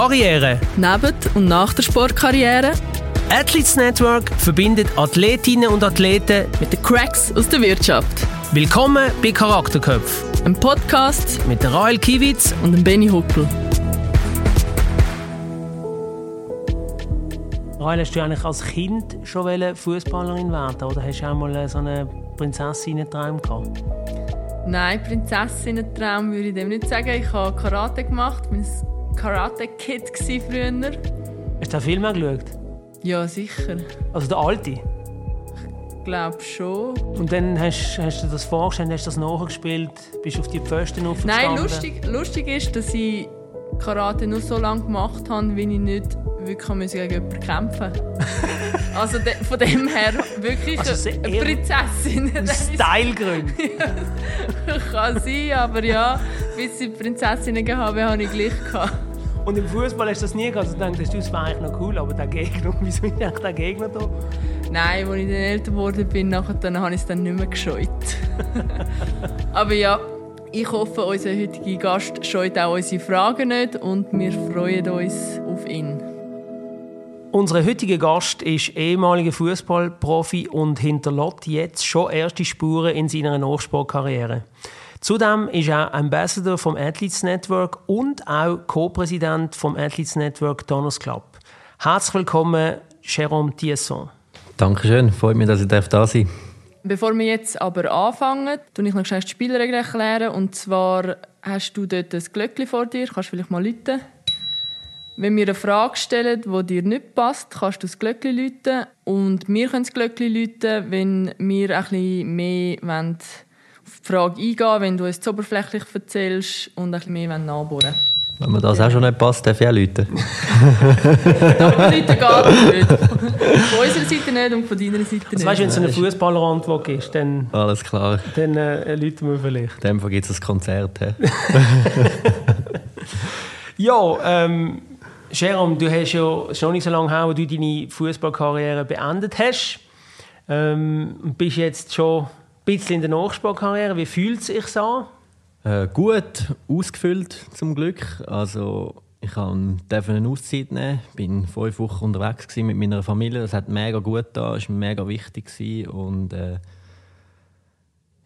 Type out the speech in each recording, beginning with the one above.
Karriere. Neben und nach der Sportkarriere. Athletes Network verbindet Athletinnen und Athleten mit den Cracks aus der Wirtschaft. Willkommen bei Charakterköpf. Ein Podcast mit der Rael Kiewitz und dem Benny Huckel. Rael, hast du eigentlich als Kind schon Fußballerin werden oder hast du auch mal so einen Prinzessinnen-Traum gehabt? Nein, Prinzessinnen-Traum würde ich dem nicht sagen. Ich habe Karate gemacht. War Karate-Kid früher. Hast du den Film auch geschaut? Ja, sicher. Also der alte? Ich glaube schon. Und dann hast, hast du das vorgestellt, hast du das nachgespielt, bist du auf die Pfosten aufgestanden? Nein, lustig, lustig ist, dass ich Karate nur so lange gemacht habe, wie ich nicht wirklich gegen jemanden kämpfen Also de, von dem her wirklich also eine Prinzessin. Stylegründe. Kann sein, aber ja, bis ich Prinzessinnen habe, habe ich gleich gehabt. Und im Fußball hast du das nie gehabt, also denkst, das war eigentlich noch cool, aber der Gegner, wieso ist eigentlich der Gegner da? Nein, als ich dann älter geworden bin, nachher, dann habe ich es dann nicht mehr gescheut. aber ja, ich hoffe, unser heutiger Gast scheut auch unsere Fragen nicht und wir freuen uns auf ihn. Unser heutiger Gast ist ehemaliger Fußballprofi und hinterlässt jetzt schon erste Spuren in seiner Nachsportkarriere. Zudem ist er Ambassador vom Athletes Network und auch Co-Präsident vom Athletes Network Donors Club. Herzlich willkommen, Jérôme Tiesson. Dankeschön, freut mich, dass ich da sein darf. Bevor wir jetzt aber anfangen, tue ich noch schnell die Spielregeln erklären. Und zwar hast du dort ein Glöckchen vor dir, kannst du vielleicht mal läuten. Wenn wir eine Frage stellen, die dir nicht passt, kannst du das Glöckchen läuten. Und wir können das Glöckchen läuten, wenn wir ein bisschen mehr auf die Frage eingehen wenn du es zu oberflächlich erzählst und ein bisschen mehr nachbohren wollen. Wenn mir das auch schon nicht passt, darf ich auch läuten. Aber Leute geht nicht. Von unserer Seite nicht und von deiner Seite nicht. Also weißt, wenn es eine Fußballerantwort ist, dann, Alles klar. dann äh, läuten wir vielleicht. In dem Fall gibt es ein Konzert. ja, ähm, Jerome, du hast ja schon nicht so lange her, wo du deine Fußballkarriere beendet hast. Ähm, bist jetzt schon ein bisschen in der Nachspielkarriere. Wie fühlt es sich an? Äh, gut, ausgefüllt zum Glück. Also ich durfte eine Auszeit nehmen. Ich bin fünf Wochen unterwegs mit meiner Familie. Das hat mega gut da, ist mega wichtig und äh,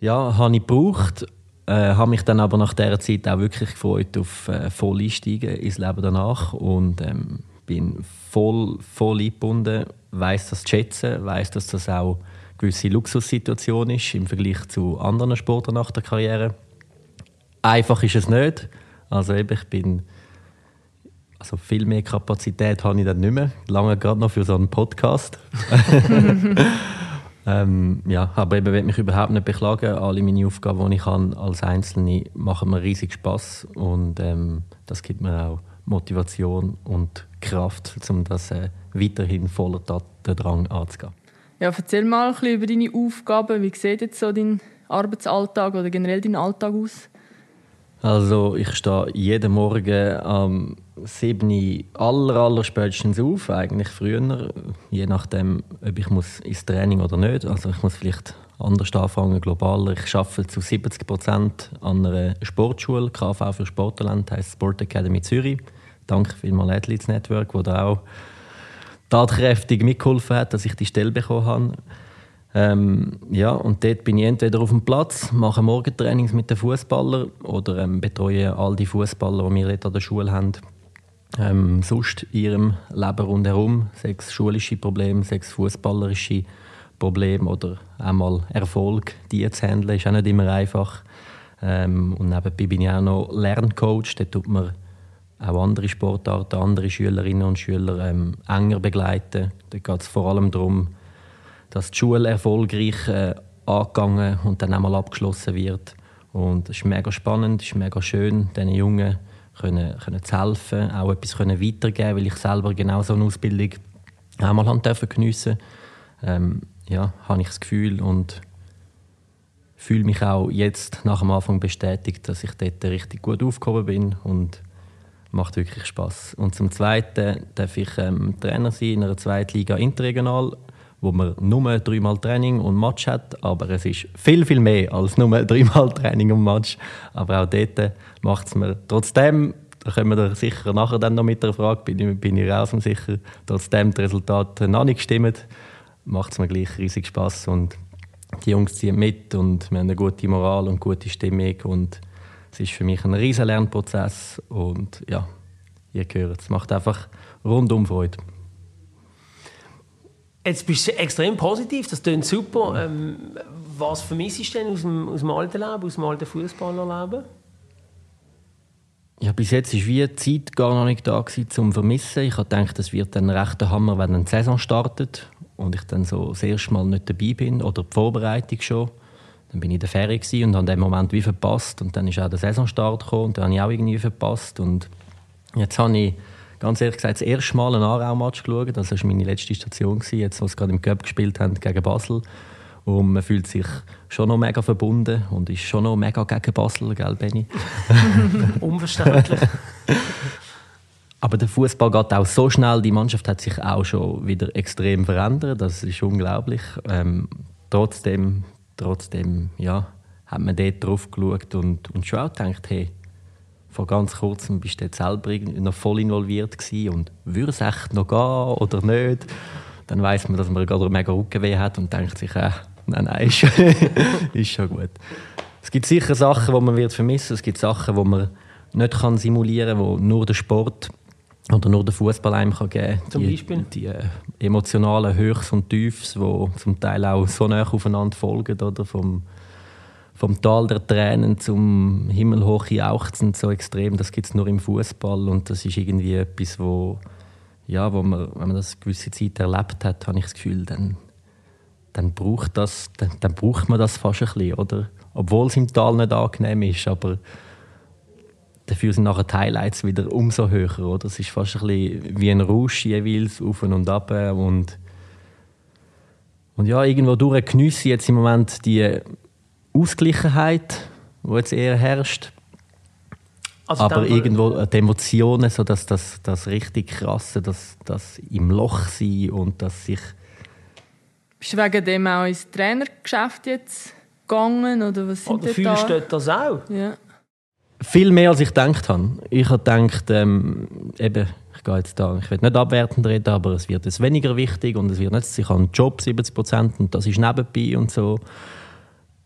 ja, habe ich gebraucht. Äh, habe mich dann aber nach dieser Zeit auch wirklich gefreut auf äh, voll einsteigen ins Leben danach und ähm, bin voll, voll eingebunden, weiß das zu schätzen, weiß, dass das auch eine gewisse Luxussituation ist im Vergleich zu anderen Sportlern nach der Karriere. Einfach ist es nicht. Also eben, ich bin also viel mehr Kapazität habe ich dann nicht mehr. Lange gerade noch für so einen Podcast. Ähm, ja, aber eben will mich überhaupt nicht beklagen. Alle meine Aufgaben, die ich kann, als Einzelne, machen mir riesig Spaß und ähm, das gibt mir auch Motivation und Kraft, um das äh, weiterhin voller Tatendrang anzugehen. Ja, erzähl mal ein bisschen über deine Aufgaben. Wie sieht jetzt so dein Arbeitsalltag oder generell dein Alltag aus? Also ich stehe jeden Morgen am 7 aller, aller spätestens auf, eigentlich früher, je nachdem, ob ich muss ins Training oder nicht. Also ich muss vielleicht anders anfangen, globaler. Ich arbeite zu 70 Prozent an einer Sportschule, KV für Sporttalent, heißt Sport Academy Zürich. Danke vielmals Athletes Network, wo da auch tatkräftig mitgeholfen hat, dass ich die Stelle bekommen habe. Ähm, ja, und dort bin ich entweder auf dem Platz, mache Morgentrainings mit den Fußballern oder ähm, betreue all die Fußballer, die wir dort an der Schule haben. Ähm, sonst in ihrem Leben rundherum, sechs schulische Probleme, sechs fußballerische Probleme oder einmal Erfolg, die zu handeln, ist auch nicht immer einfach. Ähm, und nebenbei bin ich auch noch Lerncoach, da tut man auch andere Sportarten, andere Schülerinnen und Schüler ähm, enger begleiten. Da geht es vor allem darum, dass die Schule erfolgreich äh, angegangen und dann einmal abgeschlossen wird. Und es ist mega spannend, es ist mega schön, diesen Jungen können, können zu helfen, auch etwas können weitergeben, weil ich selber genau so eine Ausbildung haben dürfen geniessen. Ähm, ja, habe ich das Gefühl und fühle mich auch jetzt nach dem Anfang bestätigt, dass ich dort richtig gut aufgehoben bin und macht wirklich Spaß. Und zum Zweiten darf ich ähm, Trainer sein in einer Zweitliga interregional wo man nur dreimal Training und Match hat, aber es ist viel, viel mehr als nur dreimal Training und Match. Aber auch dort macht es mir trotzdem da kommen wir sicher nachher dann noch mit der Frage, bin ich, bin ich raus und sicher, trotzdem das Resultat noch nicht gestimmt, macht es mir gleich riesig Spaß und die Jungs ziehen mit und wir haben eine gute Moral und gute Stimmung und es ist für mich ein riesen Lernprozess und ja, ihr gehört es. macht einfach rundum Freude. Jetzt bist du extrem positiv, das klingt super. Ähm, was vermisst du denn aus dem, aus dem alten Leben, aus dem alten Fußballerleben? Ja, bis jetzt war wie die Zeit gar noch nicht da gewesen, zum Vermissen. Ich habe gedacht, es wird ein rechter Hammer, wenn eine Saison startet und ich dann so das erste Mal nicht dabei bin oder die Vorbereitung schon. Dann bin ich in der Ferie und habe den Moment wie verpasst und dann ist auch der Saisonstart gekommen und dann habe ich auch irgendwie verpasst und jetzt habe ich ganz ehrlich gesagt das erste Mal einen Aarau-Match geschaut. Das war meine letzte Station, jetzt, als sie gerade im Cup gespielt haben gegen Basel. Und man fühlt sich schon noch mega verbunden und ist schon noch mega gegen Basel, gell, Benny? Unverständlich. Aber der Fußball geht auch so schnell. Die Mannschaft hat sich auch schon wieder extrem verändert. Das ist unglaublich. Ähm, trotzdem, trotzdem, ja, hat man dort drauf geschaut und, und schon auch gedacht, hey, vor ganz kurzem bist du selber noch voll involviert gewesen und würde es echt noch gehen oder nicht? Dann weiß man, dass man gerade mega Rückenweh hat und denkt sich, äh, nein, nein, ist, ist schon gut. Es gibt sicher Sachen, die man wird vermissen. Es gibt Sachen, die man nicht kann simulieren kann, die nur der Sport oder nur der Fußball einem kann geben kann. Zum die, Beispiel? Die, äh, emotionalen Höchst und Tiefs, die zum Teil auch so nah aufeinander folgen, oder? Vom, vom Tal der Tränen zum himmelhoch jauchzen so extrem, das gibt es nur im Fußball und das ist irgendwie etwas, wo, ja, wo man, wenn man das eine gewisse Zeit erlebt hat, habe ich das Gefühl, dann, dann, braucht, das, dann, dann braucht man das fast ein bisschen, oder? Obwohl es im Tal nicht angenehm ist, aber dafür sind nachher die Highlights wieder umso höher, oder? Es ist fast ein bisschen wie ein Rausch jeweils, auf und ab und und ja, irgendwo durch geniesse ich jetzt im Moment die Ausgleichheit, die jetzt eher herrscht. Also aber irgendwo die Emotionen, so dass das, das richtig krasse, das, das im Loch sein und dass sich. Bist du wegen dem auch ins Trainergeschäft jetzt gegangen oder was sind oder fühlst da? du das auch? Ja. Viel mehr als ich gedacht habe. Ich habe gedacht, ähm, eben, ich gehe jetzt da, ich will nicht abwertend reden, aber es wird jetzt weniger wichtig und es wird nicht, ich habe einen Job 70 Prozent und das ist nebenbei und so.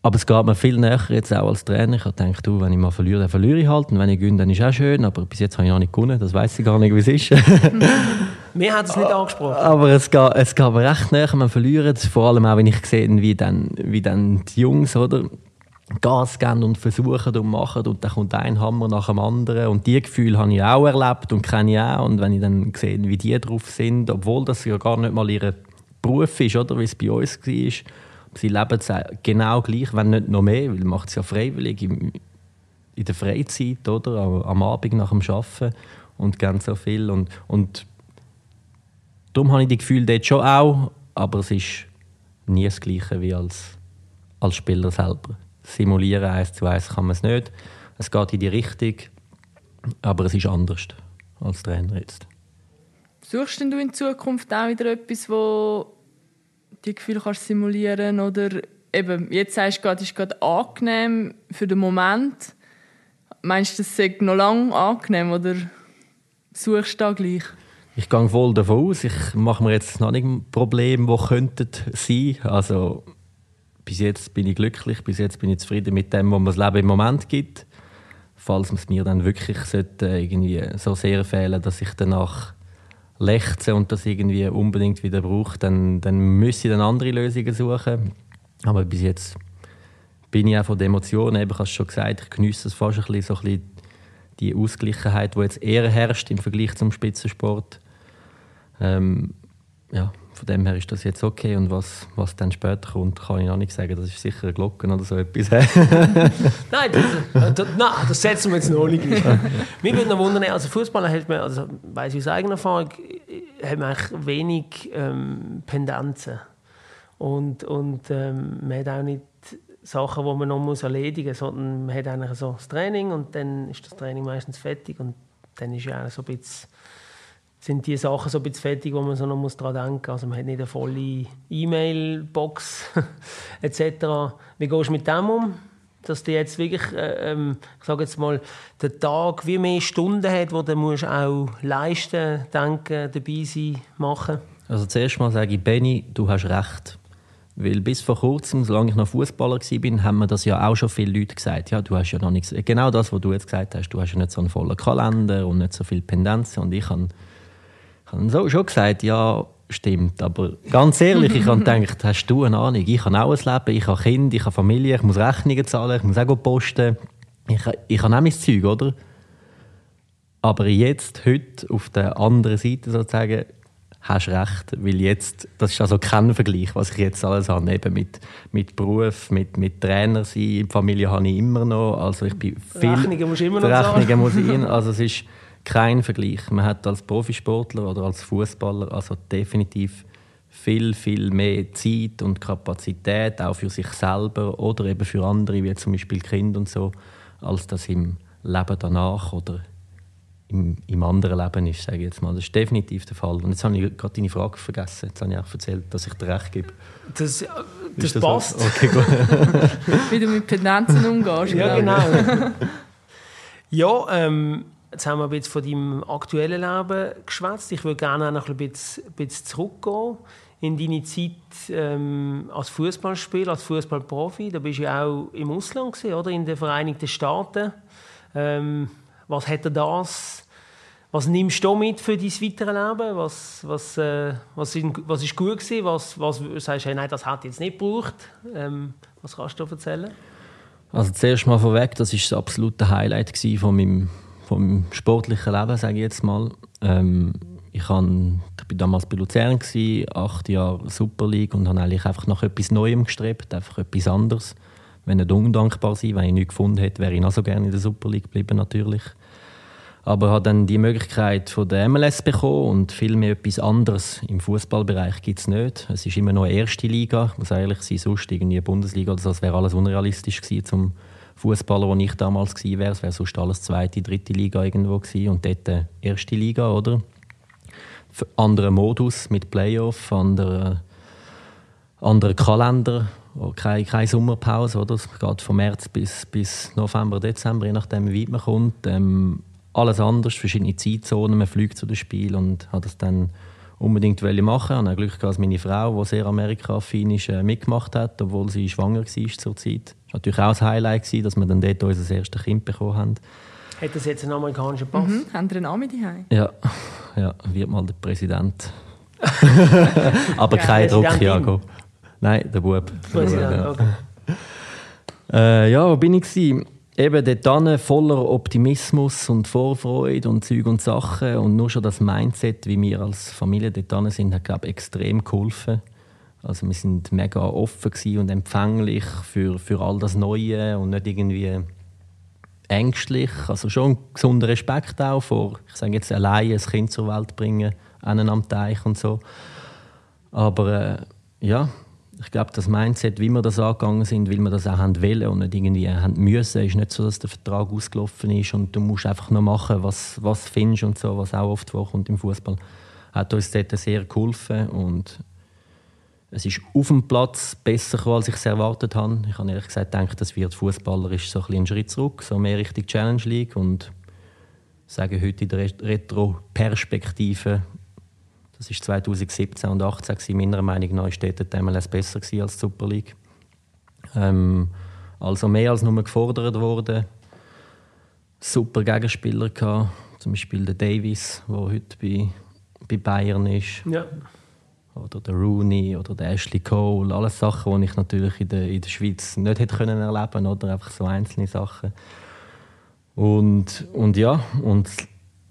Aber es geht mir viel näher jetzt auch als Trainer. Ich habe gedacht, du, wenn ich mal verliere, dann verliere ich halt. Und wenn ich gewinne, dann ist es auch schön. Aber bis jetzt habe ich auch nicht gewonnen. Das weiß ich gar nicht, wie es ist. Mir hat es nicht angesprochen. Aber es geht, es geht mir recht näher, wenn man verliert. Vor allem auch, wenn ich sehe, wie dann, wie dann die Jungs oder, Gas geben und versuchen und machen. Und dann kommt ein Hammer nach dem anderen. Und diese Gefühle habe ich auch erlebt und kenne ich auch. Und wenn ich dann sehe, wie die drauf sind, obwohl das ja gar nicht mal ihr Beruf ist, oder wie es bei uns war, sie leben es genau gleich, wenn nicht noch mehr, weil man macht es ja freiwillig im, in der Freizeit oder am Abend nach dem Arbeiten und ganz so viel und, und darum habe ich die Gefühle dort schon auch, aber es ist nie das Gleiche wie als, als Spieler selber. Simulieren eins zu eins kann man es nicht. Es geht in die Richtung, aber es ist anders als Trainer jetzt. Suchst denn du in Zukunft auch wieder etwas, wo die Gefühle kannst simulieren oder eben, jetzt sagst du gerade, es ist gerade angenehm für den Moment. Meinst du, das ist noch lange angenehm oder suchst du da gleich? Ich gehe voll davon aus. Ich mache mir jetzt noch nicht Probleme, die könnten sein. Also bis jetzt bin ich glücklich, bis jetzt bin ich zufrieden mit dem, was mir das Leben im Moment gibt. Falls es mir dann wirklich sollte, irgendwie so sehr fehlen, dass ich danach lechzen und das irgendwie unbedingt wieder braucht, dann, dann müsste ich dann andere Lösungen suchen. Aber bis jetzt bin ich auch von den Emotionen, eben, ich habe es schon gesagt, ich genieße es fast ein bisschen, so ein bisschen die Ausgleichheit, die jetzt eher herrscht im Vergleich zum Spitzensport. Ähm, ja, von dem her ist das jetzt okay. Und was, was dann später kommt, kann ich noch nicht sagen. Das ist sicher eine Glocke oder so etwas. nein, das, das, nein, das setzen wir jetzt noch nicht. Mich würde noch wundern, also Fußballer hat man, also weiß ich aus eigener Erfahrung, haben eigentlich wenig ähm, Pendenzen. Und, und ähm, man hat auch nicht Sachen, die man noch muss erledigen muss, sondern man hat eigentlich so das Training und dann ist das Training meistens fertig und dann ist ja auch so ein bisschen sind die Sachen so ein bisschen fertig, wo man so noch muss daran denken muss. Also man hat nicht eine volle E-Mail-Box etc. Wie gehst du mit dem um? dass du jetzt wirklich, äh, ähm, ich sage jetzt mal, den Tag wie mehr Stunden hat, wo du musst auch leisten, denken, dabei sein, machen? Also zuerst mal sage ich, Benny, du hast recht. Weil bis vor kurzem, solange ich noch Fußballer war, haben mir das ja auch schon viele Leute gesagt. Ja, du hast ja noch nichts. Genau das, was du jetzt gesagt hast. Du hast ja nicht so einen vollen Kalender und nicht so viele Pendenzen. Und ich habe, ich habe so schon gesagt, ja, stimmt. Aber ganz ehrlich, ich habe gedacht, hast du eine Ahnung? Ich habe auch ein Leben, ich habe Kinder, ich habe Familie, ich muss Rechnungen zahlen, ich muss auch posten. Ich, ich habe auch mein Zeug, oder? Aber jetzt, heute, auf der anderen Seite sozusagen, hast recht, weil jetzt, das ist also kein Vergleich, was ich jetzt alles habe, eben mit, mit Beruf, mit, mit Trainer sein, Familie habe ich immer noch, also ich bin viel... Rechnungen musst du immer noch Rechnungen muss ich also es ist kein Vergleich. Man hat als Profisportler oder als Fußballer also definitiv viel, viel mehr Zeit und Kapazität, auch für sich selber oder eben für andere, wie zum Beispiel Kinder und so, als das im Leben danach oder im, im anderen Leben ist, sage ich jetzt mal. Das ist definitiv der Fall. Und jetzt habe ich gerade deine Frage vergessen. Jetzt habe ich auch erzählt, dass ich dir recht gebe. Das, das, das passt. Okay, gut. Wie du mit Pendenzen umgehst. ja, genau. ja, ähm, jetzt haben wir ein bisschen von deinem aktuellen Leben geschwätzt. Ich würde gerne noch ein bisschen, ein bisschen zurückgehen in deine Zeit ähm, als Fußballspieler, als Fußballprofi. Da bist du ja auch im Ausland gewesen, oder in den Vereinigten Staaten. Ähm, was er das? Was nimmst du mit für dein weitere Leben? Was, was, äh, was, in, was ist gut gewesen? Was, was sagst du, nein, das hat jetzt nicht gebraucht? Ähm, was kannst du erzählen? Also zuerst mal vorweg, das ist das absolute Highlight von meinem, meinem sportlichen Leben, sage ich jetzt mal. Ähm, ich, war damals bei Luzern, gewesen, acht Jahre Super League und habe eigentlich einfach nach etwas Neuem gestrebt, einfach etwas anderes. Wenn nicht undankbar sein, wenn ich nichts gefunden hätte, wäre ich noch so gerne in der Super League geblieben natürlich. Aber habe dann die Möglichkeit von der MLS bekommen und viel mehr etwas anderes im Fußballbereich gibt es nicht. Es ist immer noch eine erste Liga, muss ehrlich sein, sonst irgendwie Bundesliga oder so, das wäre alles unrealistisch gewesen zum Fußballer, wo ich damals gewesen wäre. Es wäre sonst alles zweite, dritte Liga irgendwo gewesen und dort eine erste Liga, oder? Anderer Modus mit Playoff, anderer, anderer Kalender, oh, keine, keine Sommerpause, oder? Es geht von März bis, bis November, Dezember, je nachdem, wie weit man kommt. Ähm, alles anders, verschiedene Zeitzonen, man fliegt zu dem Spiel und hat das dann unbedingt machen. Ich habe Glück gehabt, dass meine Frau, die sehr Amerika-affin ist, äh, mitgemacht hat, obwohl sie schwanger war zur Zeit. Das war natürlich auch ein Highlight, dass wir dann dort unser erstes Kind bekommen haben. Hat das jetzt einen amerikanischen Pass? Mhm. Haben Sie einen Ami daheim? Ja, ja, wird mal der Präsident. Aber ja, kein Druck, Jago. Nein, der Bub. Präsident, ja. Okay. Äh, ja, wo bin ich? Gewesen? Eben dort voller Optimismus und Vorfreude und Zeug und Sachen. Und nur schon das Mindset, wie wir als Familie dort sind, hat, glaube ich, extrem geholfen. Also wir sind mega offen und empfänglich für, für all das Neue und nicht irgendwie ängstlich. Also schon ein gesunder Respekt auch vor, ich sage jetzt, alleine ein Kind zur Welt bringen, einen am Teich und so. Aber äh, ja, ich glaube, das Mindset, wie wir das angegangen sind, weil wir das auch haben wollen und nicht irgendwie haben müssen, ist nicht so, dass der Vertrag ausgelaufen ist und du musst einfach noch machen, was was findest und so, was auch oft vorkommt im Fußball, hat uns dort sehr geholfen und es ist auf dem Platz besser gekommen, als ich es erwartet habe. Ich habe ehrlich gesagt gedacht, das wird Fußballer ist so ein, ein Schritt zurück, so mehr Richtung Challenge League und sage heute in der Retro-Perspektive das war 2017 und 2018. Meiner Meinung nach war die MLS besser als die Super League. Ähm, also mehr als nur gefordert worden. Super Gegenspieler gehabt, zum Beispiel der Davis, der heute bei, bei Bayern ist. Ja. Oder der Rooney oder der Ashley Cole. Alles Sachen, die ich natürlich in der, in der Schweiz nicht hätte können erleben oder einfach so einzelne Sachen. Und, und ja, und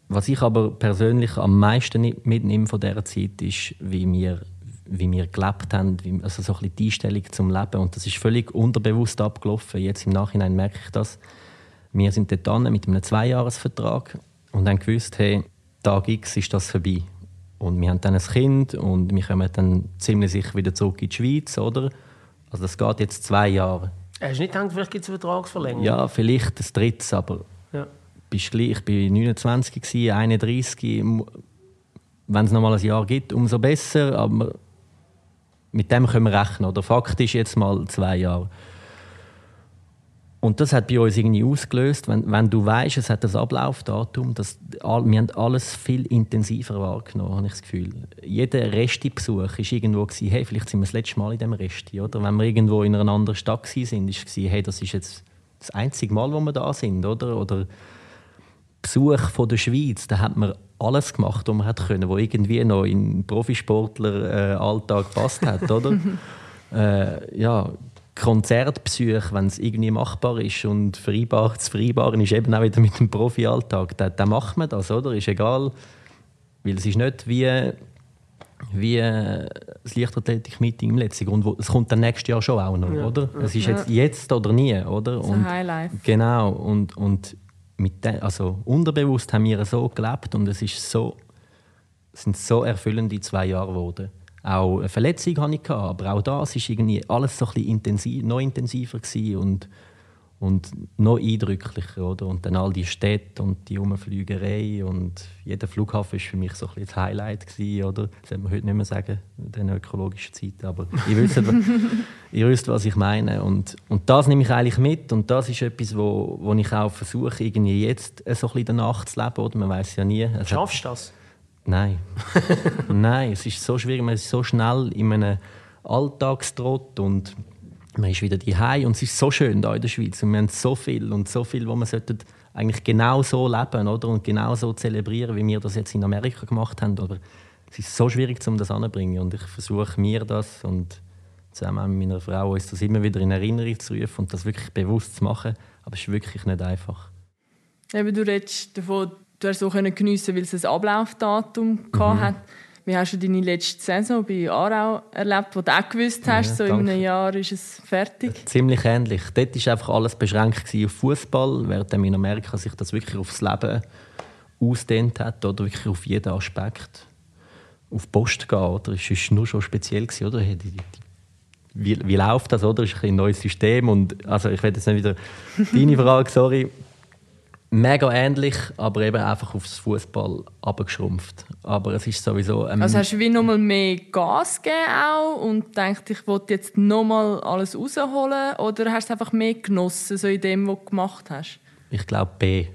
was ich aber persönlich am meisten mitnehme von dieser Zeit, ist, wie wir, wie wir gelebt haben, wie, also so ein bisschen die Einstellung zum Leben. Und das ist völlig unterbewusst abgelaufen. Jetzt im Nachhinein merke ich das. Wir sind dort mit einem Zweijahresvertrag und haben gewusst, hey, Tag X ist das vorbei. Und wir haben dann ein Kind und wir kommen dann ziemlich sicher wieder zurück in die Schweiz, oder? Also das geht jetzt zwei Jahre. Hast du nicht gedacht, vielleicht gibt es eine Vertragsverlängerung? Ja, vielleicht das drittes, aber bist gleich, ich war 29, gewesen, 31. Wenn es noch mal ein Jahr gibt, umso besser. Aber mit dem können wir rechnen. Oder faktisch jetzt mal zwei Jahre. Und das hat bei uns irgendwie ausgelöst, wenn, wenn du weißt, es hat das Ablaufdatum, das, wir haben alles viel intensiver wahrgenommen, habe ich das Gefühl. Jeder Resti-Besuch war irgendwo, gewesen, hey, vielleicht sind wir das letzte Mal in diesem Resti. Oder? Wenn wir irgendwo in einer anderen Stadt waren, war es, hey, das ist jetzt das einzige Mal, wo wir da sind. Oder, oder Besuch von der Schweiz, da hat man alles gemacht, was man hat können, was irgendwie noch in Profisportler-Alltag gepasst hat. Oder? äh, ja, Konzertbesuche, wenn es irgendwie machbar ist und vereinbar zu vereinbaren ist eben auch wieder mit dem Profi-Alltag, dann, dann macht man das, oder? Ist egal, weil es ist nicht wie, wie das Leichtathletik-Meeting im letzten Grund. Es kommt dann nächstes Jahr schon auch noch, ja. oder? Es ist jetzt, jetzt oder nie, oder? Und, Highlife. Genau, und, und mit de, also unterbewusst haben wir so gelebt und es ist so, es sind so erfüllende zwei Jahre geworden. Auch eine Verletzung hatte ich, aber auch das war irgendwie alles so ein bisschen intensiv, noch intensiver und, und noch eindrücklicher. Oder? Und dann all die Städte und die Umflügerei und jeder Flughafen war für mich so ein bisschen das Highlight. Gewesen, oder? Das sollte man heute nicht mehr sagen, in den ökologischen Zeiten. Aber ihr wisst, ihr wisst, was ich meine. Und, und das nehme ich eigentlich mit und das ist etwas, wo, wo ich auch versuche, irgendwie jetzt so ein bisschen danach zu leben. Oder? Man weiß ja nie. Es Schaffst du das? Nein. Nein, es ist so schwierig. Man ist so schnell in einem Alltagstrott und man ist wieder daheim und es ist so schön da in der Schweiz und wir haben so viel und so viel, wo man sollte eigentlich genau so leben oder? und genau so zelebrieren, wie wir das jetzt in Amerika gemacht haben. Aber es ist so schwierig, um das anzubringen und ich versuche mir das und zusammen mit meiner Frau uns das immer wieder in Erinnerung zu rufen und das wirklich bewusst zu machen. Aber es ist wirklich nicht einfach. Eben, du redest davon, du hast so geniessen weil es ein Ablaufdatum mhm. hat. Wie hast du deine letzte Saison bei Aarau erlebt, wo du auch gewusst hast, ja, so in einem Jahr ist es fertig? Ziemlich ähnlich. Dort war einfach alles beschränkt auf Fußball, während in Amerika sich das wirklich aufs Leben ausdehnt hat oder wirklich auf jeden Aspekt. Auf die Post gehen, oder? Das war nur schon speziell, oder? Wie, wie läuft das, oder? Das ist ein neues System und also ich werde jetzt nicht wieder deine Frage, sorry mega ähnlich, aber eben einfach aufs Fußball abgeschrumpft. Aber es ist sowieso. Ähm, also hast du wie nochmal mehr Gas gegeben auch und denkst, ich wollte jetzt nochmal alles rausholen oder hast du einfach mehr genossen so in dem, was du gemacht hast? Ich glaube B.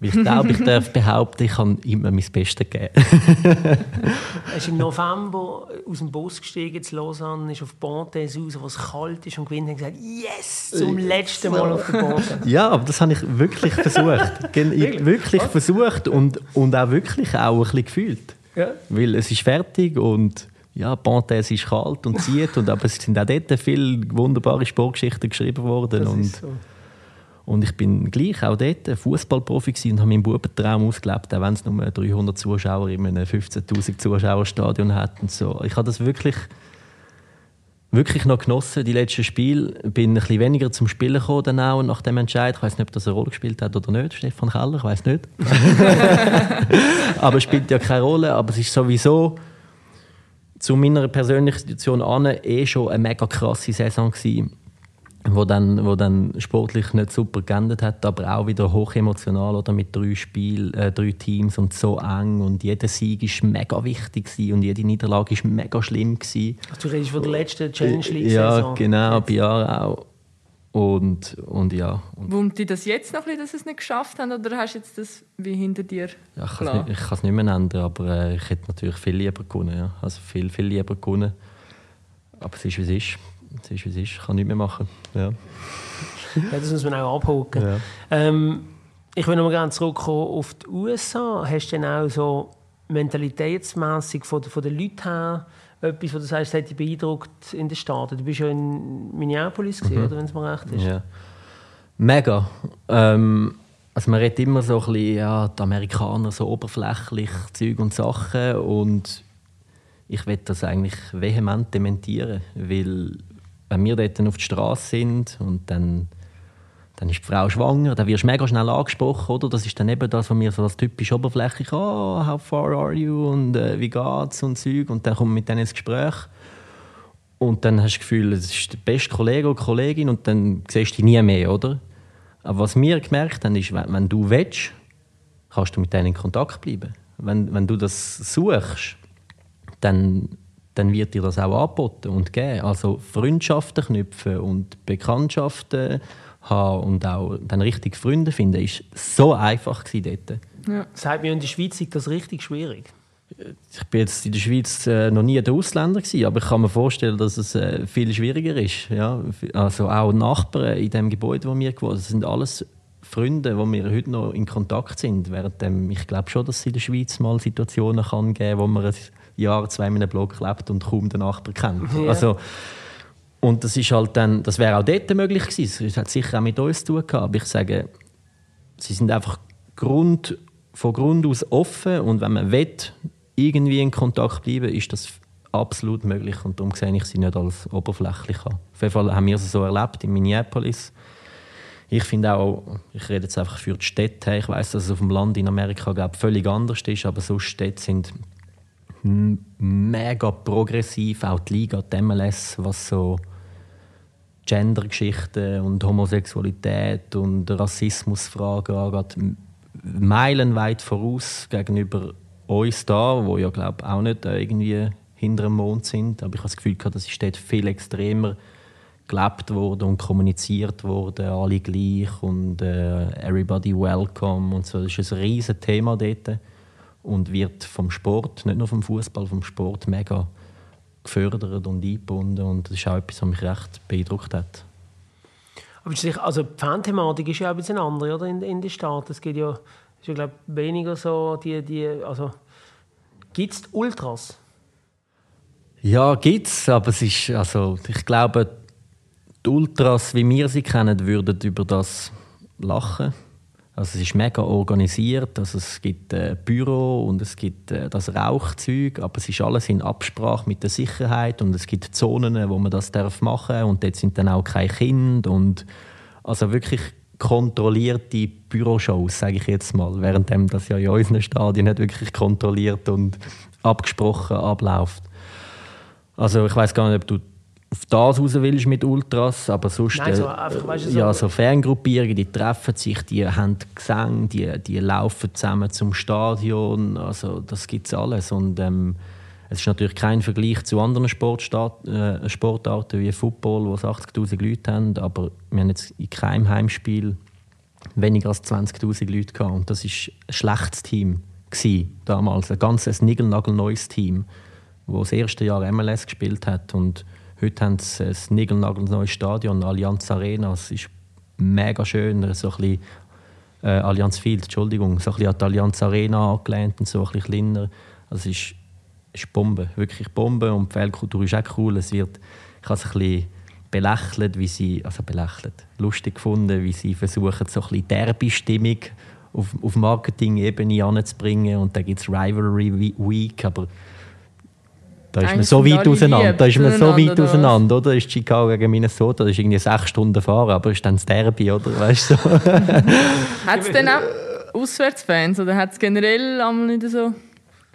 Weil ich glaube, ich darf behaupten, ich habe immer mein Bestes gegeben. er ist im November aus dem Bus gestiegen zu Lausanne, ist auf Pontes raus, wo es kalt ist und gewinnt und gesagt, yes, zum letzten Mal auf der Ponte. Ja, aber das habe ich wirklich versucht. wirklich, wirklich versucht und, und auch wirklich auch ein bisschen gefühlt. Ja. Weil es ist fertig und ja, Pontes ist kalt und zieht, und, aber es sind auch dort viele wunderbare Sportgeschichten geschrieben worden. Das und, so. Und ich bin gleich auch dort Fußballprofi und habe meinen Bubentraum ausgelebt, auch wenn es nur 300 Zuschauer in einem 15.000 Zuschauerstadion hat. Und so. Ich habe das wirklich, wirklich noch genossen, die letzten Spiele. Bin ein bisschen weniger zum Spielen gekommen dann auch nach dem Entscheid. Ich weiß nicht, ob das eine Rolle gespielt hat oder nicht, Stefan Keller, ich weiß nicht. aber es spielt ja keine Rolle. Aber es ist sowieso zu meiner persönlichen Situation an eh schon eine mega krasse Saison gewesen wo dann, wo dann sportlich nicht super geendet hat, aber auch wieder hochemotional oder mit drei Spiel, äh, drei Teams und so eng und jeder Sieg ist mega wichtig und jede Niederlage ist mega schlimm gewesen. du redest von der letzten Challenge League Ja, genau, bei auch. Und, und ja. Und Wurmt dich das jetzt noch ein dass sie es nicht geschafft haben oder hast du jetzt das wie hinter dir ja, Ich kann es nicht, mehr ändern, aber äh, ich hätte natürlich viel lieber gewonnen. Ja. Also viel, viel lieber gewonnen. Aber es ist, wie es ist es ist, wie es ist. Ich kann nichts mehr machen. Ja. ja das muss man auch abhaken. Ja. Ähm, ich will noch mal gerne zurückkommen auf die USA. Hast du denn auch so mentalitätsmässig von, von den Leuten her etwas, wo du sagst, das hat dich beeindruckt in den Staaten? Du bist ja in Minneapolis, gewesen, mhm. oder, wenn es mir recht ist. Ja. Mega. Ähm, also man redet immer so ein bisschen, ja, die Amerikaner so oberflächlich Zeug und Sachen und ich will das eigentlich vehement dementieren, weil wenn wir dort auf der Straße sind und dann, dann ist die Frau schwanger, dann wirst du mega schnell angesprochen, oder? Das ist dann eben das, was wir so als typisch oberflächlich, oh, how far are you und äh, wie geht's und Zeug und dann kommt mit denen ins Gespräch und dann hast du das Gefühl, es ist der beste Kollege oder Kollegin und dann siehst du die nie mehr, oder? Aber was wir gemerkt haben, ist, wenn, wenn du willst, kannst du mit denen in Kontakt bleiben. Wenn, wenn du das suchst, dann dann wird dir das auch angeboten und gegeben. Also Freundschaften knüpfen und Bekanntschaften haben und auch dann richtig Freunde finden, ist so einfach gewesen dort. Ja. Sagt mir, in der Schweiz ist das richtig schwierig. Ich bin jetzt in der Schweiz äh, noch nie der Ausländer gewesen, aber ich kann mir vorstellen, dass es äh, viel schwieriger ist. Ja? Also auch Nachbarn in dem Gebäude, wo wir gewohnt das sind alles Freunde, wo wir heute noch in Kontakt sind. Während ich glaube schon, dass es in der Schweiz mal Situationen kann geben, wo man Jahr, zwei in einem Block lebt und kaum den Nachbarn kennt. Ja. Also, und das ist halt dann, das wäre auch dort möglich gewesen. Das hat sicher auch mit uns zu tun gehabt. Aber ich sage, sie sind einfach Grund, von Grund aus offen und wenn man will, irgendwie in Kontakt bleiben, ist das absolut möglich und darum sehe ich sie nicht als oberflächlich an. Auf jeden Fall haben wir es so erlebt in Minneapolis ich finde auch, ich rede jetzt einfach für die Städte, ich weiß, dass es auf dem Land in Amerika glaub, völlig anders ist, aber so Städte sind mega progressiv, auch die Liga, die MLS, was so Gendergeschichten und Homosexualität und Rassismusfragen angeht, meilenweit voraus gegenüber uns da, wo ja glaube auch nicht irgendwie hinter dem Mond sind, aber ich habe das Gefühl, dass die Städte viel extremer gelebt wurde und kommuniziert wurde, alle gleich und äh, everybody welcome und so. Das ist ein riesiges Thema dort und wird vom Sport, nicht nur vom Fußball, vom Sport mega gefördert und eingebunden und das ist auch etwas, was mich recht beeindruckt hat. Aber also die Fan-Thematik ist ja auch ein bisschen andere oder? In, in den Staaten. Es geht ja, ist ja glaube weniger so die, die also gibt es Ultras? Ja, gibt es, aber es ist, also ich glaube, die Ultras, wie wir sie kennen, würden über das lachen. Also es ist mega organisiert, also es gibt ein Büro und es gibt äh, das Rauchzeug, aber es ist alles in Absprache mit der Sicherheit und es gibt Zonen, wo man das darf machen und dort sind dann auch keine Kinder und also wirklich kontrollierte Büroshows, sage ich jetzt mal, während das ja in unseren Stadien nicht wirklich kontrolliert und abgesprochen abläuft. Also ich weiß gar nicht, ob du auf das raus willst mit Ultras, aber sonst Nein, so, äh, einfach, weißt du, so ja, so Fangruppierungen, die treffen sich, die haben Gesang, die, die laufen zusammen zum Stadion, also das gibt es alles und ähm, es ist natürlich kein Vergleich zu anderen Sportstaat, äh, Sportarten wie Football, wo es 80'000 Leute haben, aber wir haben jetzt in keinem Heimspiel weniger als 20'000 Leute gehabt und das ist ein schlechtes Team gewesen, damals, ein ganz neues Team, das das erste Jahr MLS gespielt hat und Heute haben sie ein niegelnagelneues Stadion, Allianz Arena. Es ist mega schön, so ein bisschen, äh, Allianz Field, Entschuldigung, so ein bisschen an die Allianz Arena angelehnt und so ein bisschen kleiner. Also es ist, ist Bombe, wirklich Bombe und die Feldkultur ist auch cool. Es wird, ich habe es ein bisschen belächelt, wie sie, also belächelt, lustig gefunden, wie sie versuchen, so ein bisschen Derby-Stimmung auf, auf Marketing-Ebene anzubringen und da gibt es Rivalry Week, aber da ist man so weit auseinander. Da ist man so weit auseinander, oder? Ist Chicago gegen Minnesota, das ist irgendwie sechs Stunden fahren, aber ist dann das Derby, oder? Weißt du? hat es denn auch Auswärtsfans oder hat es generell einmal nicht so?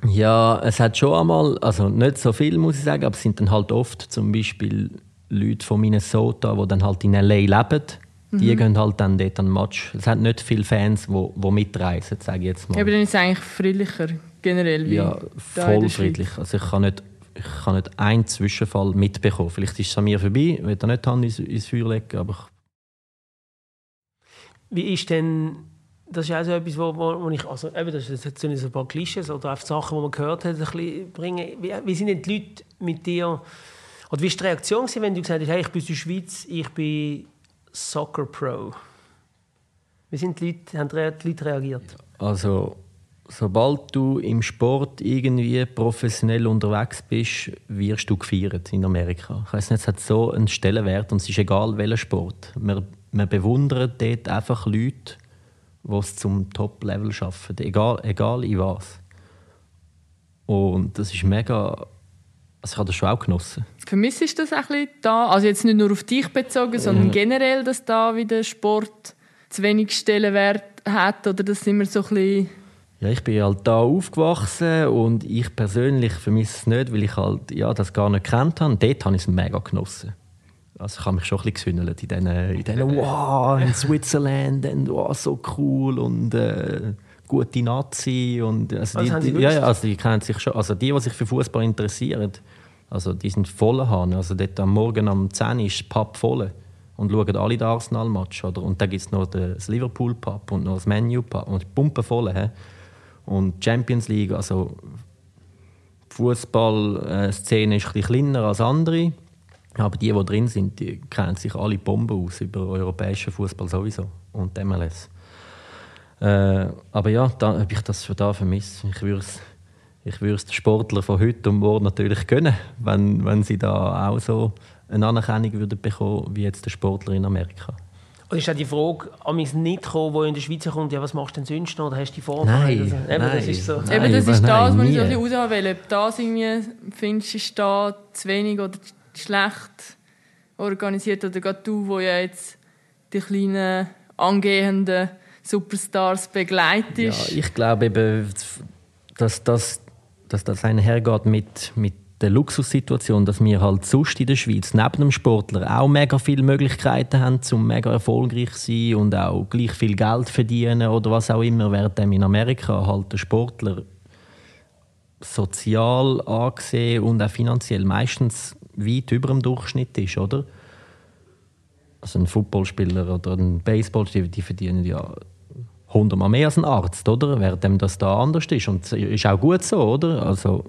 Ja, es hat schon einmal, also nicht so viel, muss ich sagen, aber es sind dann halt oft zum Beispiel Leute von Minnesota, die dann halt in L.A. leben. Die mhm. gehen halt dann dort an den Match. Es hat nicht viele Fans, die, die mitreisen, sage ich jetzt mal. Ja, aber dann ist es eigentlich friedlicher, generell. Wie ja, voll friedlich. Also ich kann nicht ich habe nicht einen Zwischenfall mitbekommen. Vielleicht ist es an mir vorbei, ich will da nicht Hand ins, ins Feuer legen, aber... Wie ist denn... Das ist auch so etwas, wo, wo ich... Also eben, das sind so ein paar Klischees oder einfach Sachen, die man gehört hat, ein bisschen bringen. Wie, wie sind denn die Leute mit dir... Oder wie war die Reaktion, wenn du gesagt hast, hey, ich bin aus der Schweiz, ich bin Soccer Pro? Wie sind die Leute, haben die Leute reagiert? Also sobald du im Sport irgendwie professionell unterwegs bist, wirst du gefeiert in Amerika. Ich weiß nicht, es hat so einen Stellenwert und es ist egal, welcher Sport. Wir, wir bewundern dort einfach Leute, die es zum Top-Level schaffen, egal, egal in was. Und das ist mega. Also ich habe das schon auch genossen. Vermisst du das ein bisschen da? Also jetzt nicht nur auf dich bezogen, sondern ja. generell, dass da wieder Sport zu wenig Stellenwert hat oder dass immer so ein bisschen ja, ich bin halt da aufgewachsen und ich persönlich vermisse es nicht, weil ich halt ja, das gar nicht kennt habe. Dort habe ich es mega genossen. Also ich habe mich schon ein bisschen gesündelt in diesen, in diesen wow, in Switzerland und wow, so cool und äh, gute Nazi und also die, die, ja, ja, also die kennen sich schon, also die, die sich für Fußball interessieren, also die sind voll Hahn. Also dort am Morgen um 10 Uhr ist Pub voll. und schauen alle den Arsenal-Match. Und dann gibt es noch das Liverpool-Pub und noch das Menu-Pub und die Pumpe voll. He? Und Champions League, also Fußball-Szene ist ein kleiner als andere. Aber die, die drin sind, die kennen sich alle Bomben aus über europäischen Fußball sowieso und MLS. Äh, aber ja, da, ob ich das für da vermisse, ich würde es ich würde den Sportler von heute und morgen natürlich gönnen, wenn, wenn sie da auch so eine Anerkennung würden bekommen wie jetzt der Sportler in Amerika. Und ist auch die Frage, am nicht gekommen, wo in der Schweiz kommt, ja, was machst du denn sonst noch? Oder hast du die Vorbereitung? Also, eben, nein, das ist so. Nein, eben, das ist das, was ich so ein bisschen raushaben will. Ob das irgendwie findest, ist da zu wenig oder schlecht organisiert oder gerade du, wo ja jetzt die kleinen angehenden Superstars begleitest. Ja, ich glaube eben, dass das, dass das einhergeht mit, mit der Luxussituation, dass wir halt sonst in der Schweiz neben dem Sportler auch mega viele Möglichkeiten haben, um mega erfolgreich zu sein und auch gleich viel Geld verdienen oder was auch immer, während in Amerika halt der Sportler sozial angesehen und auch finanziell meistens weit über dem Durchschnitt ist, oder? Also ein Footballspieler oder ein Baseballspieler, die verdienen ja hundertmal mehr als ein Arzt, oder? Während das da anders ist. Und ist auch gut so, oder? Also,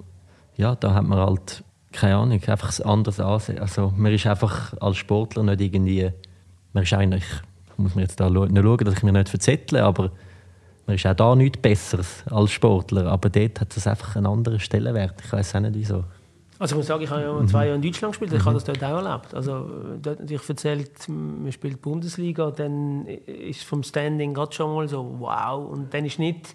ja, da hat man halt, keine Ahnung, einfach anders ansehen. Also, man ist einfach als Sportler nicht irgendwie, man ist eigentlich, muss man jetzt da nicht schauen, dass ich mir nicht verzettle, aber man ist auch da nichts Besseres als Sportler. Aber dort hat es einfach einen anderen Stellenwert. Ich weiß auch nicht, wieso. Also ich muss sagen, ich habe ja zwei Jahre in Deutschland gespielt, ich habe das dort auch erlebt. Also dort natürlich erzählt, man spielt Bundesliga, dann ist vom Standing gerade schon mal so wow und dann ist nicht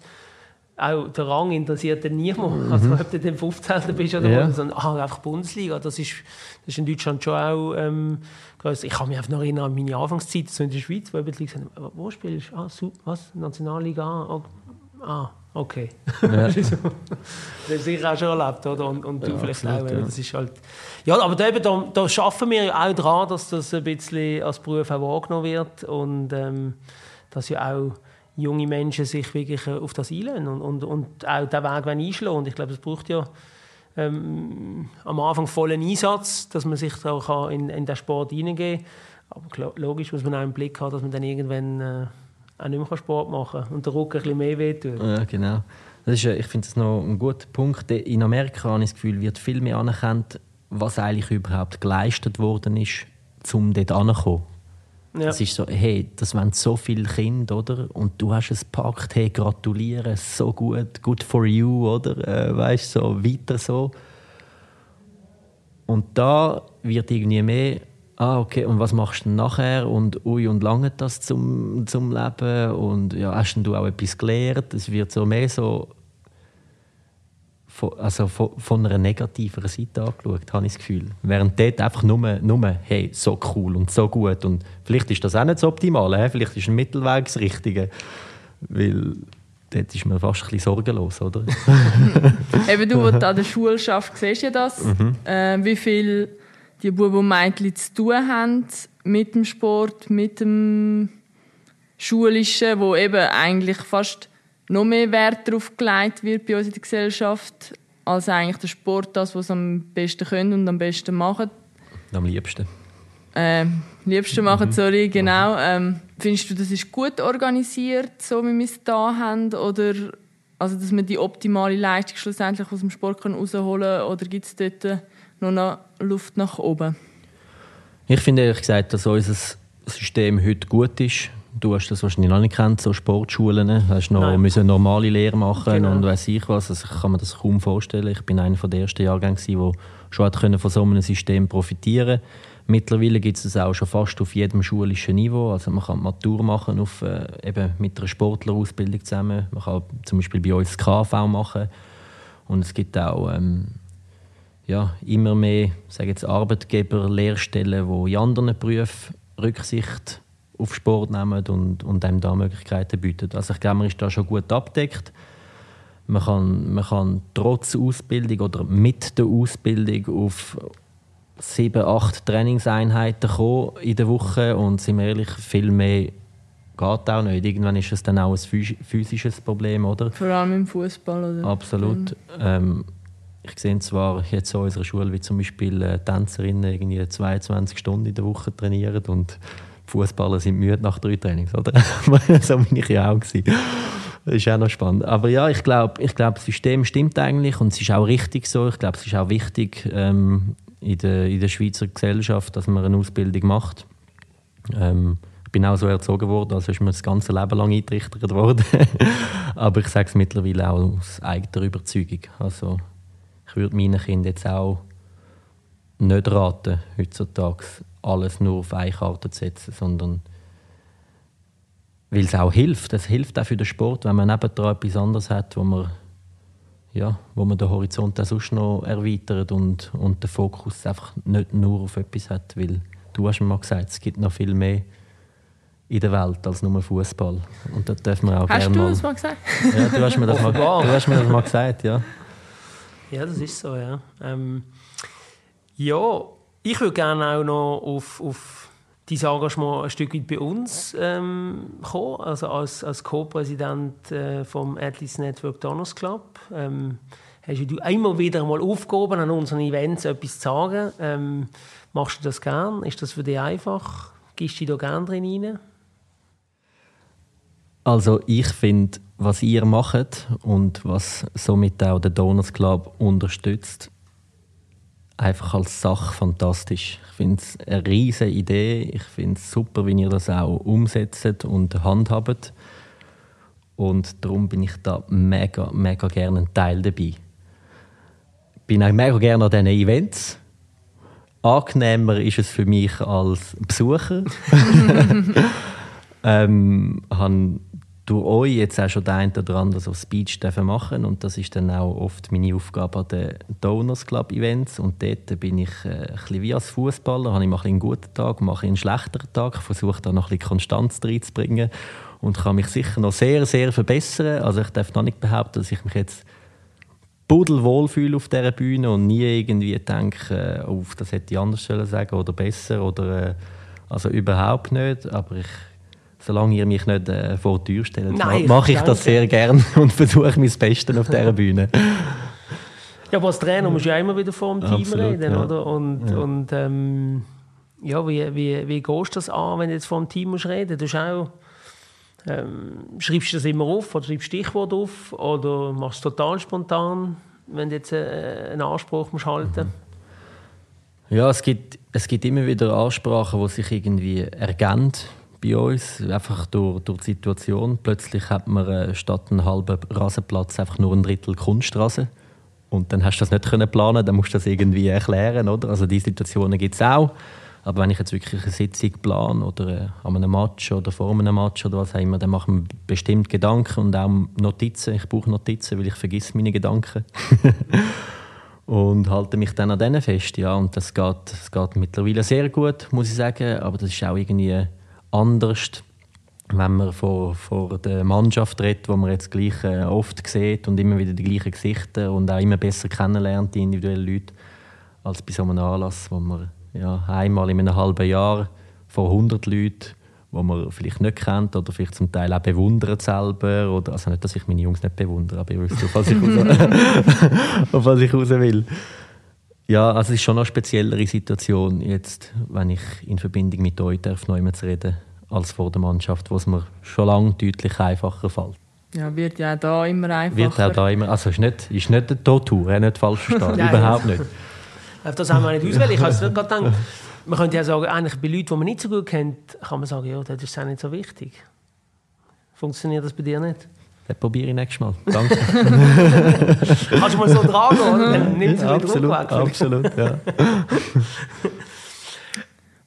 auch der Rang interessiert dann niemand. Mhm. Also ob du dann 15. bist oder ja. sondern ah, einfach Bundesliga. Das ist, das ist in Deutschland schon auch ähm. Ich kann mich einfach noch erinnern an meine Anfangszeit so in der Schweiz, wo ich gesagt habe, wo spielst du? Ah, was? Nationalliga? Ah, Okay. Ja. das hast sicher auch schon erlebt, oder? Und, und du ja, vielleicht absolut, auch. Ja. Das ist halt ja, aber da, eben, da, da schaffen wir ja auch daran, dass das ein bisschen als Beruf auch wahrgenommen wird und ähm, dass ja auch junge Menschen sich wirklich äh, auf das einlösen und, und, und auch diesen Weg einschlagen. Und ich glaube, es braucht ja ähm, am Anfang vollen Einsatz, dass man sich da auch in, in den Sport hineingehen kann. Aber logisch muss man auch im Blick haben, dass man dann irgendwann... Äh, auch nicht mehr Sport machen kann und der Rücken ein bisschen mehr wehtut. Ja, genau. Das ist, ich finde das noch ein guter Punkt. In Amerika habe ich das Gefühl, wird viel mehr anerkannt, was eigentlich überhaupt geleistet worden ist, um dort anzukommen. Ja. Es ist so, hey, das waren so viele Kinder, oder? Und du hast es gepackt, hey, gratuliere, so gut, good for you, oder? Äh, weißt so, weiter so. Und da wird irgendwie mehr ah, okay, und was machst du nachher? Und ui, und lange das zum, zum Leben? Und ja, hast du auch etwas gelernt? Es wird so mehr so von, also von, von einer negativeren Seite angeschaut, habe ich das Gefühl. Während dort einfach nur, nur, hey, so cool und so gut. Und vielleicht ist das auch nicht so optimal, he? vielleicht ist ein Mittelweg das Richtige. Weil dort ist man fast ein bisschen sorgenlos, oder? Eben du, der an der Schule schaffst, siehst ja das. Mhm. Äh, wie viel die Buben und Mädchen zu tun haben mit dem Sport, mit dem Schulischen, wo eben eigentlich fast noch mehr Wert darauf gelegt wird bei uns in der Gesellschaft, als eigentlich der Sport das, was am besten können und am besten machen. Am liebsten. Äh, liebsten machen, mhm. sorry, genau. Ähm, findest du, das ist gut organisiert, so wie wir es da haben? Oder also, dass man die optimale Leistung schlussendlich aus dem Sport herausholen kann? Oder gibt es dort noch eine Luft nach oben? Ich finde ehrlich gesagt, dass unser System heute gut ist. Du hast das wahrscheinlich noch nicht kennt, so Sportschulen. Du hast noch Nein. müssen normale Lehre machen genau. und weiß ich was. Also ich kann mir das kaum vorstellen. Ich bin einer der ersten Jahrgänge, der schon von so einem System profitieren konnte. Mittlerweile gibt es das auch schon fast auf jedem schulischen Niveau. Also man kann Matur machen auf, äh, eben mit einer Sportlerausbildung zusammen. Man kann zum Beispiel bei uns das KV machen. Und es gibt auch ähm, ja, immer mehr sage jetzt Arbeitgeber, Lehrstellen, die in anderen Berufen Rücksicht auf Sport nehmen und, und einem da Möglichkeiten bieten. Also ich glaube, man ist da schon gut abdeckt. Man kann, man kann trotz Ausbildung oder mit der Ausbildung auf sieben, acht Trainingseinheiten kommen in der Woche und sind wir ehrlich, viel mehr geht auch nicht. Irgendwann ist es dann auch ein physisches Problem, oder? Vor allem im Fußball, oder? Absolut. Ähm, ich sehe zwar jetzt an unserer Schule, wie zum Beispiel äh, Tänzerinnen irgendwie 22 Stunden in der Woche trainieren und Fußballer sind müde nach drei Trainings, oder? so bin ich ja auch gewesen. Das ist auch noch spannend. Aber ja, ich glaube, ich glaub, das System stimmt eigentlich und es ist auch richtig so. Ich glaube, es ist auch wichtig ähm, in, der, in der Schweizer Gesellschaft, dass man eine Ausbildung macht. Ähm, ich bin auch so erzogen worden, also ist mir das ganze Leben lang eingetrichtert worden. Aber ich sage es mittlerweile auch aus eigener Überzeugung. Also ich würde meinen Kindern jetzt auch nicht raten, heutzutage alles nur auf eine Karte zu setzen, sondern weil es auch hilft. Es hilft auch für den Sport, wenn man nebendran etwas anderes hat, wo man, ja, wo man den Horizont auch sonst noch erweitert und, und den Fokus einfach nicht nur auf etwas hat. Weil du hast mir mal gesagt, es gibt noch viel mehr in der Welt als nur Fußball. Und das darf man auch Hast gerne du mal... das mal gesagt? Ja, du hast mir das mal, du hast mir das mal gesagt, ja. Ja, das ist so, ja. Ähm, ja, ich würde gerne auch noch auf, auf dein Engagement ein Stück weit bei uns ähm, kommen, also als, als Co-Präsident äh, vom Athletes Network Donors Club. Ähm, hast du immer wieder mal aufgehoben, an unseren Events etwas zu sagen. Ähm, machst du das gern? Ist das für dich einfach? Gibst du da gerne drin rein? Also ich finde, was ihr macht und was somit auch der Donors Club unterstützt, einfach als Sache fantastisch. Ich finde es eine riesige Idee. Ich finde es super, wie ihr das auch umsetzt und handhabt. Und darum bin ich da mega, mega gerne ein Teil dabei. Ich bin auch mega gerne an diesen Events. Angenehmer ist es für mich als Besucher. ähm, habe durch euch jetzt auch schon den einen oder anderen so Speech machen. Und das ist dann auch oft meine Aufgabe an den Donors Club Events. Und dort bin ich äh, ein bisschen wie als Fußballer, habe ich mal einen guten Tag, mache ich einen schlechteren Tag, versuche da noch ein bisschen Konstanz reinzubringen und kann mich sicher noch sehr, sehr verbessern. Also ich darf noch nicht behaupten, dass ich mich jetzt pudelwohl fühle auf dieser Bühne und nie irgendwie denke, äh, oh, das hätte ich anders sagen oder besser oder äh, also überhaupt nicht, aber ich solange ihr mich nicht äh, vor die Tür stellt, mache ich das sehr gerne und versuche mein Bestes auf dieser Bühne. Ja, aber als Trainer musst du ja immer wieder vor dem Team Absolut, reden, ja. oder? Und, ja. und ähm, ja, wie, wie, wie gehst du das an, wenn du jetzt vor dem Team musst reden musst? auch, ähm, schreibst du das immer auf oder schreibst du Stichwort auf oder machst du es total spontan, wenn du jetzt äh, einen Anspruch musst halten mhm. Ja, es gibt, es gibt immer wieder Ansprachen, die sich irgendwie ergänzen bei uns, einfach durch, durch die Situation. Plötzlich hat man äh, statt einem halben Rasenplatz einfach nur ein Drittel Kunststraße. Und dann hast du das nicht können planen, dann musst du das irgendwie erklären, oder? Also diese Situationen gibt es auch. Aber wenn ich jetzt wirklich eine Sitzung plane oder äh, an einem Match oder vor einem Match oder was auch immer, dann mache ich bestimmt Gedanken und auch Notizen. Ich brauche Notizen, weil ich vergesse meine Gedanken. und halte mich dann an denen fest, ja. Und das geht, das geht mittlerweile sehr gut, muss ich sagen. Aber das ist auch irgendwie anders, wenn man vor, vor der Mannschaft redet, wo man jetzt gleich äh, oft sieht und immer wieder die gleichen Gesichter und auch immer besser kennenlernt, die individuellen Leute, als bei so einem Anlass, wo man ja, einmal in einem halben Jahr vor 100 Leuten, wo man vielleicht nicht kennt oder vielleicht zum Teil auch bewundert selber. Oder, also nicht, dass ich meine Jungs nicht bewundere, aber ihr wisst, auf was ich raus, auf was ich raus will. Ja, also es ist schon eine speziellere Situation jetzt, wenn ich in Verbindung mit euch darf, noch zu reden, als vor der Mannschaft, wo es mir schon lange deutlich einfacher fällt. Ja, wird ja da immer einfacher. Wird auch da immer, also ist nicht, ist nicht eine Tortur, nicht falsch verstanden, überhaupt nicht. Das haben wir nicht auswählen. Ich habe es gerade gedacht, man könnte ja sagen, eigentlich bei Leuten, die man nicht so gut kennt, kann man sagen, ja, das ist auch nicht so wichtig. Funktioniert das bei dir nicht? Das probiere ich nächstes Mal. Danke. Kannst du mal so tragen, oder? Dann nimmt ja, absolut, absolut, ja.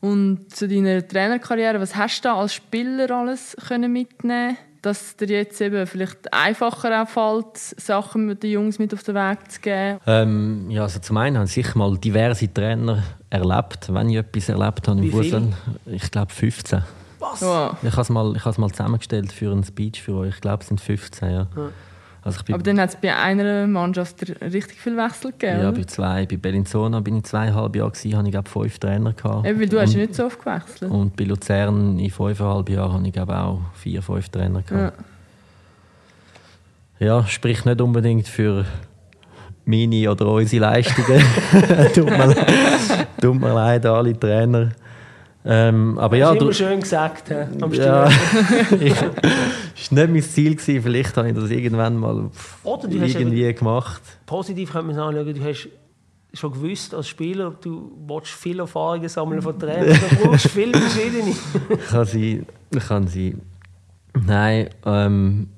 Und zu deiner Trainerkarriere, was hast du da als Spieler alles können mitnehmen dass dir jetzt eben vielleicht einfacher auffällt, Sachen mit den Jungs mit auf den Weg zu geben? Ähm, ja, also zum einen habe ich sicher mal diverse Trainer erlebt, wenn ich etwas erlebt habe im Fußball. Ich glaube 15. Was? Wow. Ich habe es mal, mal zusammengestellt für einen Speech für euch. Ich glaube, es sind 15, ja. ja. Also Aber dann hat es bei einer Mannschaft richtig viel Wechsel gegeben, Ja, bei zwei. Bei Bellinzona bin ich zweieinhalb Jahre, gewesen, hatte ich glaube fünf Trainer. Gehabt. Ja, weil du und, hast nicht so oft gewechselt. Und bei Luzern in fünfeinhalb Jahren hatte ich glaube auch vier, fünf Trainer. Gehabt. Ja. ja, spricht nicht unbedingt für meine oder unsere Leistungen. tut, mir, tut mir leid, alle Trainer. Ähm, aber ja, Hast du du, immer schön gesagt, hä, am ja, ist nicht mein Ziel gewesen. Vielleicht habe ich das irgendwann mal Oder du hast irgendwie gemacht. Positiv könnte man es anschauen, du hast schon gewusst als Spieler, du willst viele Erfahrungen sammeln von Trainern. Du brauchst viele verschiedene. Kann sein, kann sein. Nein, ähm,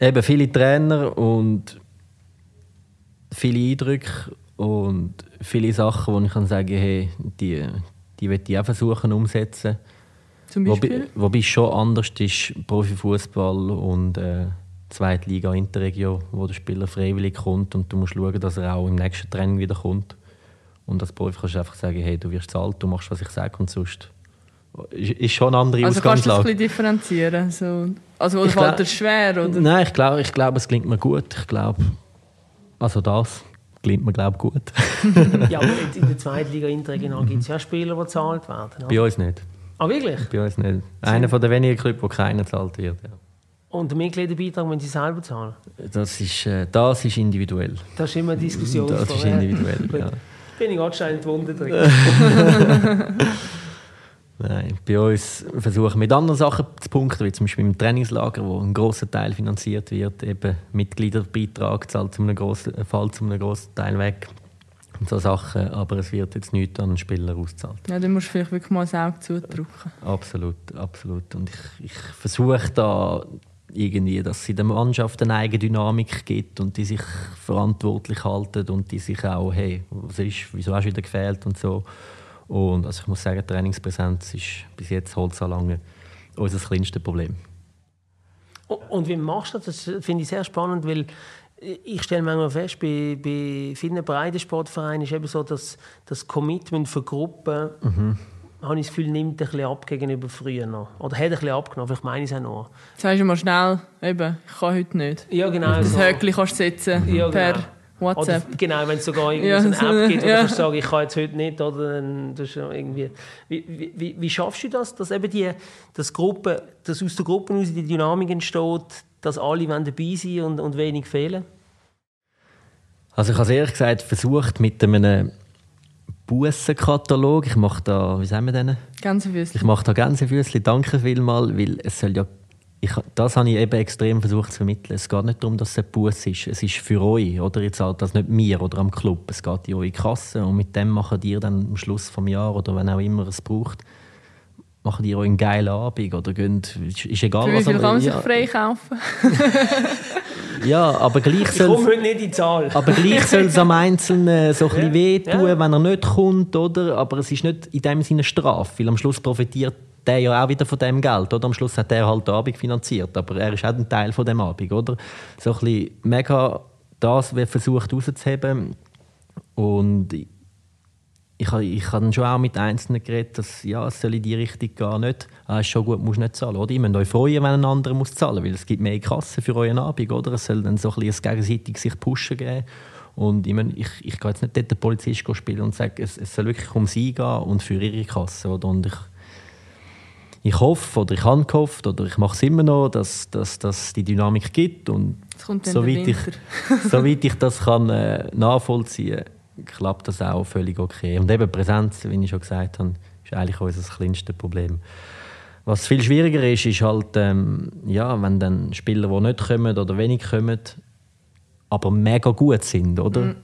eben viele Trainer und viele Eindrücke und viele Sachen, wo ich kann sagen, hey, die, die will ich auch versuchen umsetzen. Zum Wobei, Beispiel? wobei es schon anders ist, Profifußball und äh, Zweitliga Interregio, wo der Spieler freiwillig kommt und du musst schauen, dass er auch im nächsten Training wieder kommt. Und als Profi kannst du einfach sagen, hey, du wirst zahlt, du machst, was ich sage und sonst. Ist, schon eine andere Also kannst du das ein Ausgangslage. bisschen differenzieren? So. Also oder fällt dir schwer? Oder? Nein, ich glaube, ich glaub, es klingt mir gut. Ich glaube, also das klingt mir glaube gut. ja, aber jetzt in der zweiten Liga Interregional gibt es ja Spieler, die gezahlt werden. Oder? Bei uns nicht. Ah, wirklich? Bei uns nicht. Einer von den wenigen Clubs, wo keiner zahlt wird. Ja. Und der Mitgliederbeitrag müssen sie selber zahlen? Das, ist, äh, das ist individuell. Das ist immer eine Diskussion. Das ist individuell. Ja. Bin ich anscheinend in die Wunde drin. Nein, bei uns versuchen wir mit anderen Sachen zu punkten, wie zum Beispiel im Trainingslager, wo ein großer Teil finanziert wird, eben Mitgliederbeitrag zahlt zu einem grossen, fällt zu einem grossen Teil weg und so Sachen, aber es wird jetzt nichts an einen Spieler ausgezahlt. Ja, dann musst du vielleicht wirklich mal das Auge zudrücken. Absolut, absolut. Und ich, ich versuche da irgendwie, dass es in der Mannschaft eine eigene Dynamik gibt und die sich verantwortlich halten und die sich auch, hey, was ist, wieso hast du wieder gefehlt und so. Und also ich muss sagen, Trainingspräsenz ist bis jetzt Holzanlange unser kleinstes Problem. Und wie machst du das? Das finde ich sehr spannend, weil ich stelle manchmal fest, bei, bei vielen Breitensportvereinen ist eben so, dass das Commitment für Gruppen, habe ich das Gefühl, nimmt ein bisschen ab gegenüber früher noch. Oder hat ein bisschen abgenommen, vielleicht meine ich es auch noch. Sagst du mal schnell, eben, ich kann heute nicht. Ja, genau. Das so. Höckli kannst du setzen Ja, per genau. WhatsApp. Oder, genau, wenn es sogar irgendwie Ja, so eine App gibt, wo ja. du sagen, ich kann jetzt heute nicht, oder dann das ist ja irgendwie. Wie, wie- wie, wie schaffst du das, dass eben die, dass Gruppe, dass aus der Gruppe heraus die Dynamik entsteht, dass alle dabei sein und, und wenig fehlen? Also ich habe es ehrlich gesagt versucht mit einem Bussenkatalog. Ich mache da, wie sagen wir denn? Gänsefüßchen. Ich mache da Gänsefüßchen, danke vielmals, weil es soll ja, ich, das habe ich eben extrem versucht zu vermitteln. Es geht nicht darum, dass es ein Bus ist. Es ist für euch, oder? Ihr zahlt das nicht mir oder am Club. Es geht in eure Kasse und mit dem machen ihr dann am Schluss vom Jahr oder wenn auch immer es braucht, machen ihr euch einen geilen Abend oder geht, ist, ist egal Für wie was. viel aber- kann man sich ja, frei kaufen? ja, aber gleich Ich soll komme heute nicht in die Zahl. aber gleich soll es am Einzelnen so ein bisschen Ja, wehtun, ja. wenn er nicht kommt, oder? Aber es ist nicht in dem Sinne eine Strafe, weil am Schluss profitiert der ja auch wieder von dem Geld, oder? Am Schluss hat er halt den Abend finanziert, aber er ist auch ein Teil von dem Abend, oder? So ein bisschen mega das wird versucht rauszuheben und ich, ich habe ich habe schon auch mit Einzelnen geredet, dass ja, es soll in die Richtung gehen, nicht, ah, ist schon gut, musst nicht zahlen, oder? Ihr müsst euch freuen, wenn ein anderer muss zahlen, weil es gibt mehr Kassen für euren Abend, oder? Es soll dann so ein bisschen gegenseitig sich pushen geben. Und ich, meine, ich, ich gehe jetzt nicht dort den Polizist spielen und sage, es, es soll wirklich um sie gehen und für ihre Kasse, oder? Und ich, ich hoffe, oder ich habe gehofft, oder ich mache es immer noch, dass, dass, dass die Dynamik gibt und soweit ich, soweit ich das kann äh, nachvollziehen klappt das auch völlig okay. Und eben Präsenz, wie ich schon gesagt habe, ist eigentlich unser kleinstes Problem. Was viel schwieriger ist, ist halt, ähm, ja, wenn dann Spieler, die nicht kommen oder wenig kommen, aber mega gut sind, oder?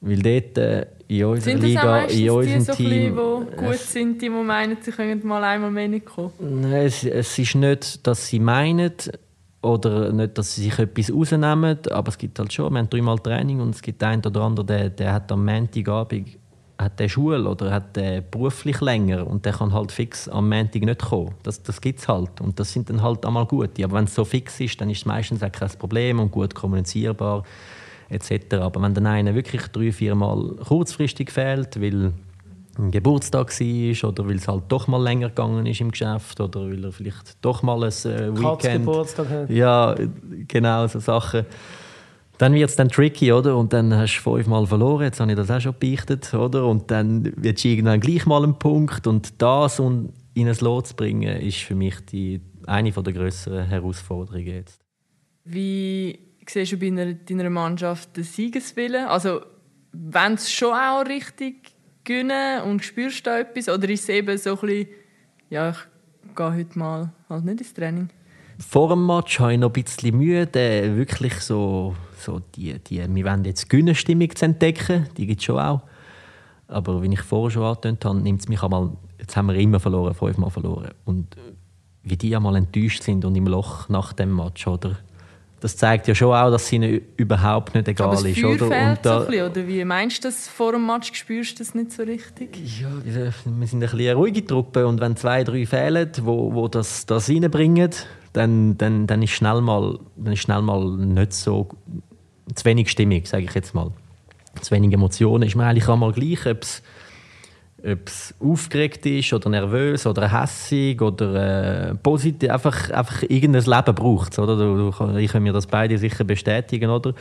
Weil dort äh, in unserer Sind Liga, in die, unserem so ein Team... bisschen, die gut sind, die, die meinen, sie können mal einmal mehr nicht kommen? Nein, es, es ist nicht, dass sie meinen oder nicht, dass sie sich etwas rausnehmen, aber es gibt halt schon, wir haben dreimal Training und es gibt einen oder anderen, der, der hat am Montagabend hat der Schule oder hat der beruflich länger und der kann halt fix am Montag nicht kommen. Das, das gibt es halt und das sind dann halt einmal gute. Aber wenn es so fix ist, dann ist es meistens auch kein Problem und gut kommunizierbar etc. Aber wenn dann einer wirklich drei, vier Mal kurzfristig fehlt, weil ein Geburtstag war oder weil es halt doch mal länger gegangen ist im Geschäft oder weil er vielleicht doch mal ein äh, Weekend... Katzgeburtstag hat. Ja, genau, so Sachen. Dann wird es dann tricky, oder? Und dann hast du fünfmal verloren, jetzt habe ich das auch schon beichtet, oder? Und dann wird irgendwann gleich mal ein Punkt. Und das und in ein Lot zu bringen, ist für mich die, eine der grösseren Herausforderungen jetzt. Wie siehst du bei einer, deiner Mannschaft den Siegeswillen? Also, wenn es schon auch richtig gönnen und spürst du etwas? Oder ist es eben so ein bisschen, ja, ich gehe heute mal halt nicht ins Training? Vor dem Match habe ich noch ein bisschen Mühe, wirklich so, so die, die «Wir wollen jetzt Stimmung zu entdecken». Die gibt es schon auch. Aber wie ich vorher schon angetönt habe, nimmt es mich einmal, jetzt haben wir immer verloren, fünfmal verloren. Und wie die einmal enttäuscht sind und im Loch nach dem Match, oder? Das zeigt ja schon auch, dass es ihnen überhaupt nicht egal Aber ist, oder? Und da, so bisschen, oder wie meinst du das vor dem Match? Spürst du das nicht so richtig? Ja, wir sind ein eine ruhige Truppe und wenn zwei, drei fehlen, wo, wo das, das reinbringen, dann, dann, dann, ist schnell mal, dann ist schnell mal nicht so zu wenig Stimmung, sage ich jetzt mal. Zu wenig Emotionen. Ist mir eigentlich auch mal gleich, ob es ob es aufgeregt ist oder nervös oder hässig oder äh, positiv, einfach, einfach irgendein Leben braucht du, ich kann mir das beide sicher bestätigen, oder?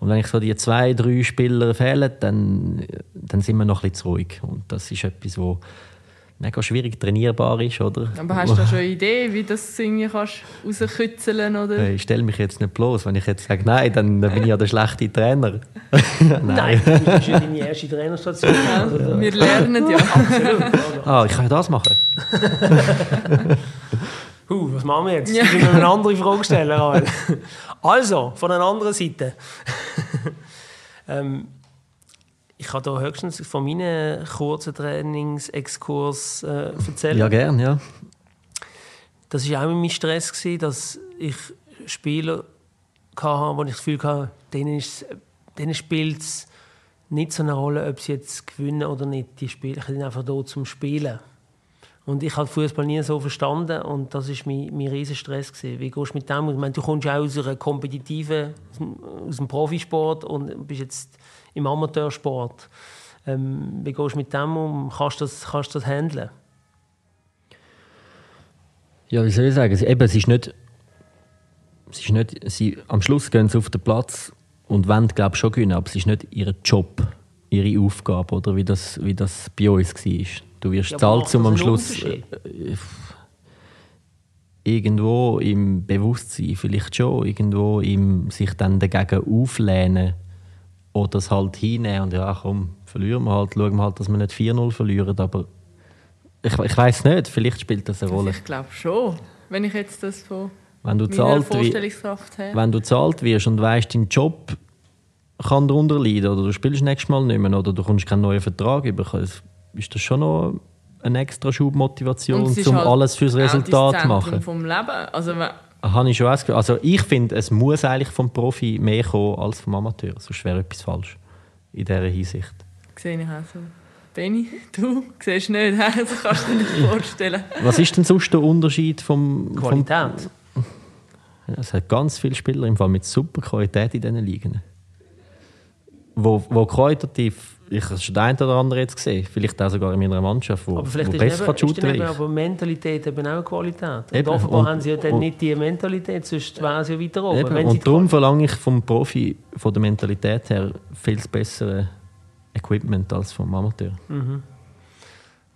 Und wenn ich so die zwei, drei Spieler fehlen, dann, dann sind wir noch ein bisschen zu ruhig. Und das ist etwas, wo mega schwierig trainierbar ist, oder? Aber hast du da schon eine Idee, wie das irgendwie kannst rauskützeln oder? Ich stelle mich jetzt nicht bloß. Wenn ich jetzt sage nein, dann, bin ich ja der schlechte Trainer. nein. nein, das ist ja deine erste Trainerstation. Also, wir lernen ja. Absolut. Ah, ich kann ja das machen. huh, was machen wir jetzt? Ja. Ich muss eine andere Frage stellen. also, von einer anderen Seite. ähm, ich kann hier höchstens von meinen kurzen Trainingsexkurs äh, erzählen. Ja, gerne, ja. Das war auch mein Stress, gewesen, dass ich Spieler hatte, wo ich das Gefühl hatte, denen, denen spielt es nicht so eine Rolle, ob sie jetzt gewinnen oder nicht. Die Spieler sind einfach da zum Spielen. Und ich habe Fußball nie so verstanden und das war mein, mein riesen Stress. Gewesen. Wie gehst du mit dem? Ich meine, du kommst auch aus einer kompetitiven, aus dem Profisport und bist jetzt im Amateursport. Ähm, wie gehst du mit dem um? Kannst du das, kannst das handeln? Ja, wie soll ich sagen? Eben, es ist nicht, es ist nicht sie, am Schluss gehen sie auf den Platz und wollen, glaube ich, schon gewinnen, aber es ist nicht ihr Job, ihre Aufgabe, oder wie das, wie das bei uns war. Du wirst ja, zahlt, um am Schluss äh, irgendwo im Bewusstsein vielleicht schon, irgendwo im sich dann dagegen auflehnen oder es halt hinnehmen und ja, komm, verlieren wir halt, schauen wir halt, dass wir nicht 4-0 verlieren, aber ich, ich weiß nicht, vielleicht spielt das eine Rolle. Ich glaube schon, wenn ich jetzt das von wenn du zahlt, Vorstellungskraft habe. Wenn du zahlt wirst und weißt, dein Job kann darunter leiden oder du spielst nächstes Mal nicht mehr oder du kommst keinen neuen Vertrag über, ist das schon noch eine extra Schubmotivation, um halt alles fürs Resultat zu machen. Vom Leben. Also, habe ich schon auch Also ich finde, es muss eigentlich vom Profi mehr kommen als vom Amateur. Sonst wäre etwas falsch in dieser Hinsicht. Sehe ich auch so. Benni, du siehst nicht, das kannst du dir nicht vorstellen. Was ist denn sonst der Unterschied vom... Qualität? Vom, es hat ganz viele Spieler im Fall mit super Qualität in diesen Ligen. Wo, wo qualitativ ich habe schon den oder andere jetzt gesehen. Vielleicht auch sogar in meiner Mannschaft, wo, aber vielleicht wo besser eben, shooten ist aber Mentalität eben auch Qualität. Und offenbar und, haben sie ja dann und, nicht die Mentalität, sonst wären sie ja weiter oben. Eben, und darum verlange ich vom Profi von der Mentalität her viel bessere Equipment als vom Amateur. Mhm.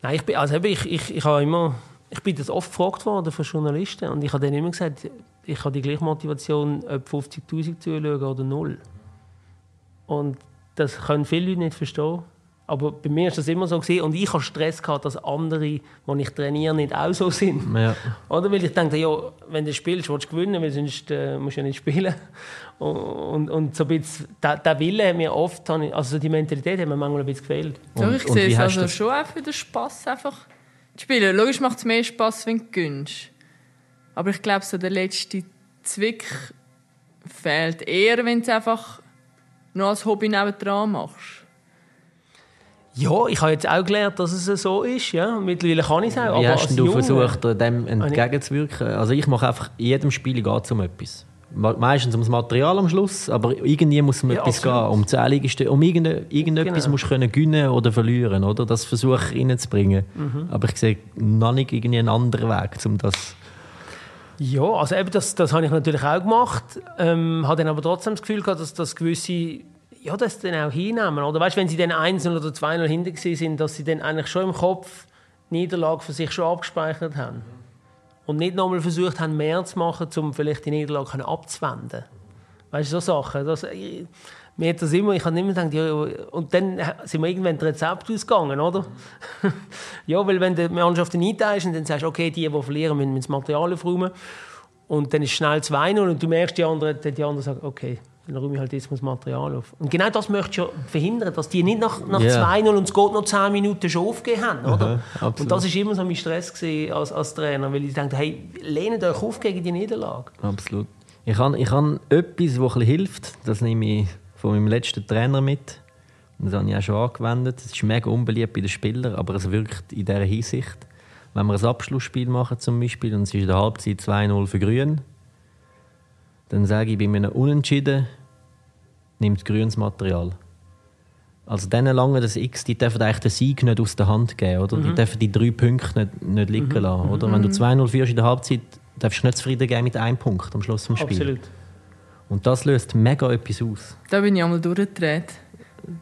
Nein, ich bin, also ich, ich, ich, habe immer, ich bin das oft gefragt worden von Journalisten und ich habe denen immer gesagt, ich habe die gleiche Motivation, ob 50'000 zuschauen oder null. Und das können viele Leute nicht verstehen. Aber bei mir ist das immer so gewesen. und ich habe Stress gehabt, dass andere, die ich trainiere, nicht auch so sind. Ja. Oder weil ich denke, ja, wenn du spielst, willst du gewinnen, weil sonst äh, musst du ja nicht spielen. Und, und, und so ein bisschen, der, der Wille hat mir oft, also die Mentalität hat mir manchmal ein bisschen gefehlt. Und, ich sehe es also schon auch für den Spass einfach zu spielen. Logisch macht es mehr Spass, wenn du gewinnst. Aber ich glaube, so der letzte Zwick fehlt eher, wenn es einfach noch als Hobby nebendran machst? Ja, ich habe jetzt auch gelernt, dass es so ist. Ja. Mittlerweile kann ich es auch. Wie hast du versucht, dem entgegenzuwirken? Also ich mache einfach, in jedem Spiel geht es um etwas. Meistens ums Material am Schluss, aber irgendwie muss um ja, etwas absolut. gehen. Um Zählungen, um irgende, irgendetwas genau. musst du können gewinnen oder verlieren. Oder? Das versuche ich reinzubringen. Mhm. Aber ich sehe noch nicht irgendwie einen anderen Weg, um das ja, also eben das, das habe ich natürlich auch gemacht. Ähm, habe dann aber trotzdem das Gefühl gehabt, dass das gewisse ja, das dann auch hinnehmen. Oder weißt, wenn sie dann 1 oder 2 hinter sind, dass sie dann eigentlich schon im Kopf Niederlage für sich schon abgespeichert haben. Und nicht nochmal versucht haben, mehr zu machen, um vielleicht die Niederlage abzuwenden. Weißt du, so Sachen. Das, mir hat das immer, ich habe immer gedacht, ja, und dann sind wir irgendwann das Rezept ausgegangen, oder? ja, weil wenn du die Mannschaft einteilst und dann sagst du, okay, die, die verlieren, müssen das Material aufräumen. Und dann ist schnell 2-0 und du merkst, die anderen, die anderen sagen, okay, dann räume ich halt jetzt das Material auf. Und genau das möchtest du ja verhindern, dass die nicht nach, nach yeah. 2-0 und es geht noch 10 Minuten schon aufgehen haben, oder? Aha, und das war immer so mein Stress als, als Trainer, weil ich dachte, hey, lehnt euch auf gegen die Niederlage. Absolut. Ich habe ich hab etwas, das hilft, das nehme ich von meinem letzten Trainer mit. das habe ich auch schon angewendet. Es ist mega unbeliebt bei den Spielern, aber es wirkt in dieser Hinsicht. Wenn wir ein Abschlussspiel machen zum Beispiel und es ist in der Halbzeit 2-0 für Grün, dann sage ich bei einem Unentschieden, nimmt grünes Material. Also denen lange das X, die dürfen eigentlich den Sieg nicht aus der Hand geben, oder? Mhm. Die dürfen die drei Punkte nicht, nicht liegen mhm. lassen, oder? Wenn du 2-0 mhm. führst in der Halbzeit, darfst du nicht zufrieden gehen mit einem Punkt am Schluss des Spiels. Absolut. Und das löst mega etwas aus. Da bin ich einmal durchgedreht.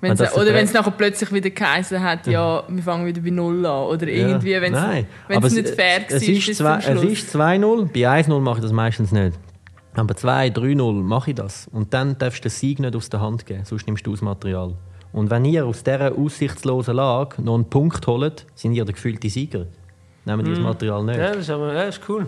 Wenn's, oder wenn es nachher plötzlich wieder geheißen hat, ja, wir fangen wieder bei Null an. Oder irgendwie, ja. wenn es nicht fair war. Es ist 2-0, bei 1-0 mache ich das meistens nicht. Aber 2-3-0 mache ich das. Und dann darfst du den Sieg nicht aus der Hand geben, sonst nimmst du das Material. Und wenn ihr aus dieser aussichtslosen Lage noch einen Punkt holt, sind ihr der gefühlte Sieger. Nehmen mm. das Material nicht. Ja, das ist, aber, ja, das ist cool.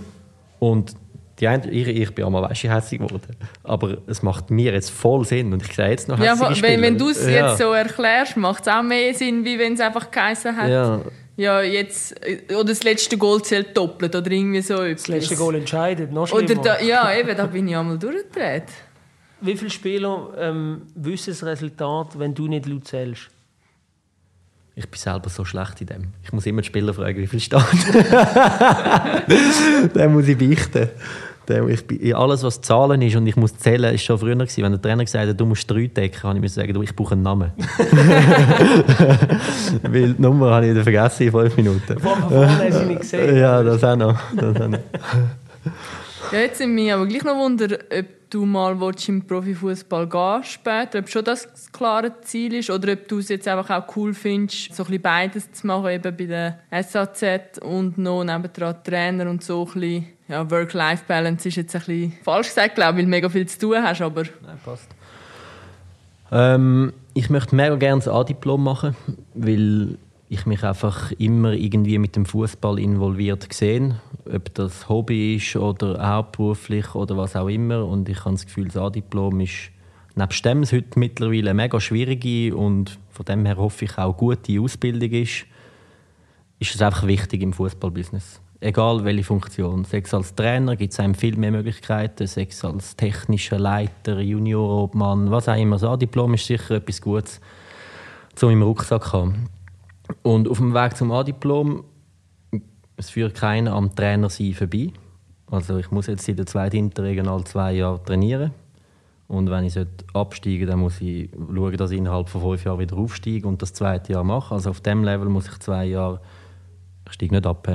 Und die eine, ich, ich bin einmal hässlich geworden. Aber es macht mir jetzt voll Sinn. Und ich sehe jetzt noch Ja, wenn, wenn du es ja. jetzt so erklärst, macht es auch mehr Sinn, wie wenn es einfach geheißen hat. Ja. Ja, jetzt, oder das letzte Goal zählt doppelt oder irgendwie so etwas. Das letzte Goal entscheidet, noch schlimmer. Oder da, ja, eben, da bin ich einmal durchgedreht. Wie viele Spieler ähm, wissen das Resultat, wenn du nicht laut zählst? Ich bin selber so schlecht in dem. Ich muss immer die Spieler fragen, wie viel steht. Dann muss ich beichten. Ich, alles, was Zahlen ist und ich muss zählen, ist schon früher gewesen. Wenn der Trainer gesagt hat, du musst drei decken, habe ich sagen, ich brauche einen Namen. Weil die Nummer habe ich vergessen in fünf Minuten. Von vorne hast du nicht gesehen. Ja, das auch noch. Das auch noch. Ja, jetzt sind wir aber gleich noch Wunder, ob du mal im Profifußball gehen später, ob schon das das klare Ziel ist oder ob du es jetzt einfach auch cool findest, so ein bisschen beides zu machen, eben bei der SAZ und noch nebendran Trainer und so ein bisschen, ja, Work-Life-Balance ist jetzt ein bisschen falsch gesagt, glaube weil du mega viel zu tun hast, aber... Nein, passt. Ähm, ich möchte mega gerne das A-Diplom machen, weil ich mich einfach immer irgendwie mit dem Fußball involviert gesehen, ob das Hobby ist oder hauptberuflich oder was auch immer. Und ich habe das Gefühl, das A-Diplom ist nebst dem heute mittlerweile eine mega schwierige und von dem her hoffe ich auch gute Ausbildung ist, ist es einfach wichtig im Fußballbusiness. Egal welche Funktion. Sechs als Trainer gibt es einem viel mehr Möglichkeiten, sechs als technischer Leiter, Juniorobmann, was auch immer. Das A-Diplom ist sicher etwas Gutes, um im Rucksack haben. Und auf dem Weg zum A-Diplom, es führt keiner am Trainer sein vorbei. Also ich muss jetzt in der zweiten Interregional zwei Jahre trainieren. Und wenn ich absteige, dann muss ich schauen, dass ich innerhalb von fünf Jahren wieder aufsteige und das zweite Jahr mache. Also auf dem Level muss ich zwei Jahre, ich steige nicht ab,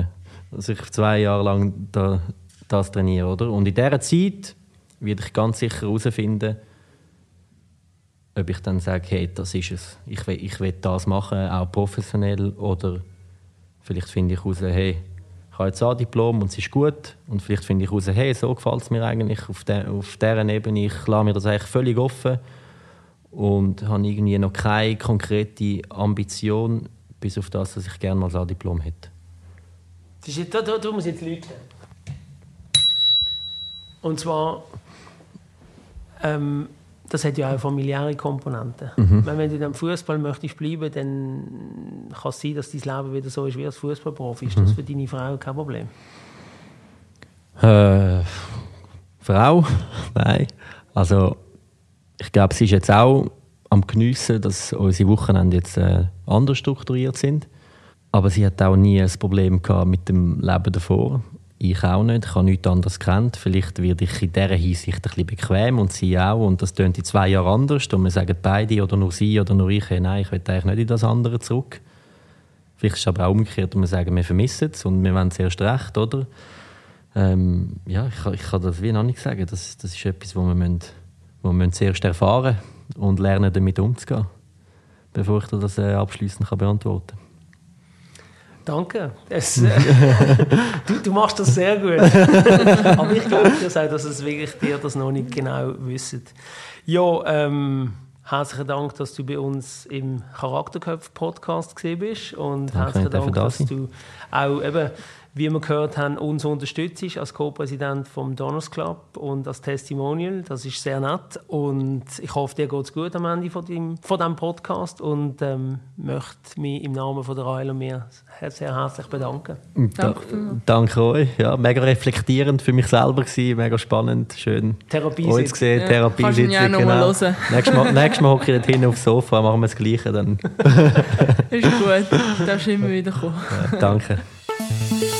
dass ich zwei Jahre lang da, das trainiere. Oder? Und in dieser Zeit werde ich ganz sicher herausfinden, ob ich dann sage, hey, das ist es. Ich will, ich will das machen, auch professionell. Oder vielleicht finde ich heraus, hey, ich habe jetzt ein Diplom und es ist gut. Und vielleicht finde ich heraus, hey, so gefällt es mir eigentlich auf, der, auf dieser Ebene. Ich lasse mir das eigentlich völlig offen und habe irgendwie noch keine konkrete Ambition, bis auf das, dass ich gerne mal ein Diplom hätte. Da, da, da muss ich jetzt Leute. Und zwar ähm, das hat ja auch familiäre Komponenten. Mhm. Wenn du im Fußball möchtest bleiben, dann kann es sein, dass dein Leben wieder so ist wie als Fußballprofi. Ist das mhm. für deine Frau kein Problem? Äh, Frau? Nein. Also ich glaube, sie ist jetzt auch am Geniessen, dass unsere Wochenende jetzt äh, anders strukturiert sind. Aber sie hat auch nie ein Problem gehabt mit dem Leben davor. Ich auch nicht. Ich habe nichts anderes kennt. Vielleicht werde ich in dieser Hinsicht ein bisschen bequem und sie auch. Und das tönt in zwei Jahren anders. Und wir sagen beide oder nur sie oder nur ich, nein, ich will eigentlich nicht in das andere zurück. Vielleicht ist es aber auch umgekehrt und wir sagen, wir vermissen es und wir wollen es erst recht, oder? Ähm, ja, ich, ich, kann das wie noch nicht sagen. Das, das ist etwas, wo wir, müssen, wo wir zuerst erfahren und lernen, damit umzugehen, bevor ich das äh, abschließend beantworten kann. Danke. Es, äh, du, du, machst das sehr gut. Aber ich glaube dir auch, dass es wirklich dir das noch nicht genau wisst. Ja, ähm, herzlichen Dank, dass du bei uns im Charakterköpf-Podcast gesehen bist. Und Danke, herzlichen Dank, dass du auch eben wie wir gehört haben, uns unterstützt als Co-Präsident vom Donors Club und als Testimonial. Das ist sehr nett und ich hoffe, dir geht es gut am Ende von dem, von dem Podcast und ähm, möchte mich im Namen von der Reil und mir sehr herzlich bedanken. Danke. danke euch. Ja, mega reflektierend für mich selber gewesen, mega spannend, schön Therapie euch zu sehen, ja, Therapie sitzen. Ja genau. nächstes Mal, nächstes Mal hocke ich hinten aufs Sofa, machen wir das Gleiche dann. ist gut, darfst immer wieder kommen. Ja, danke.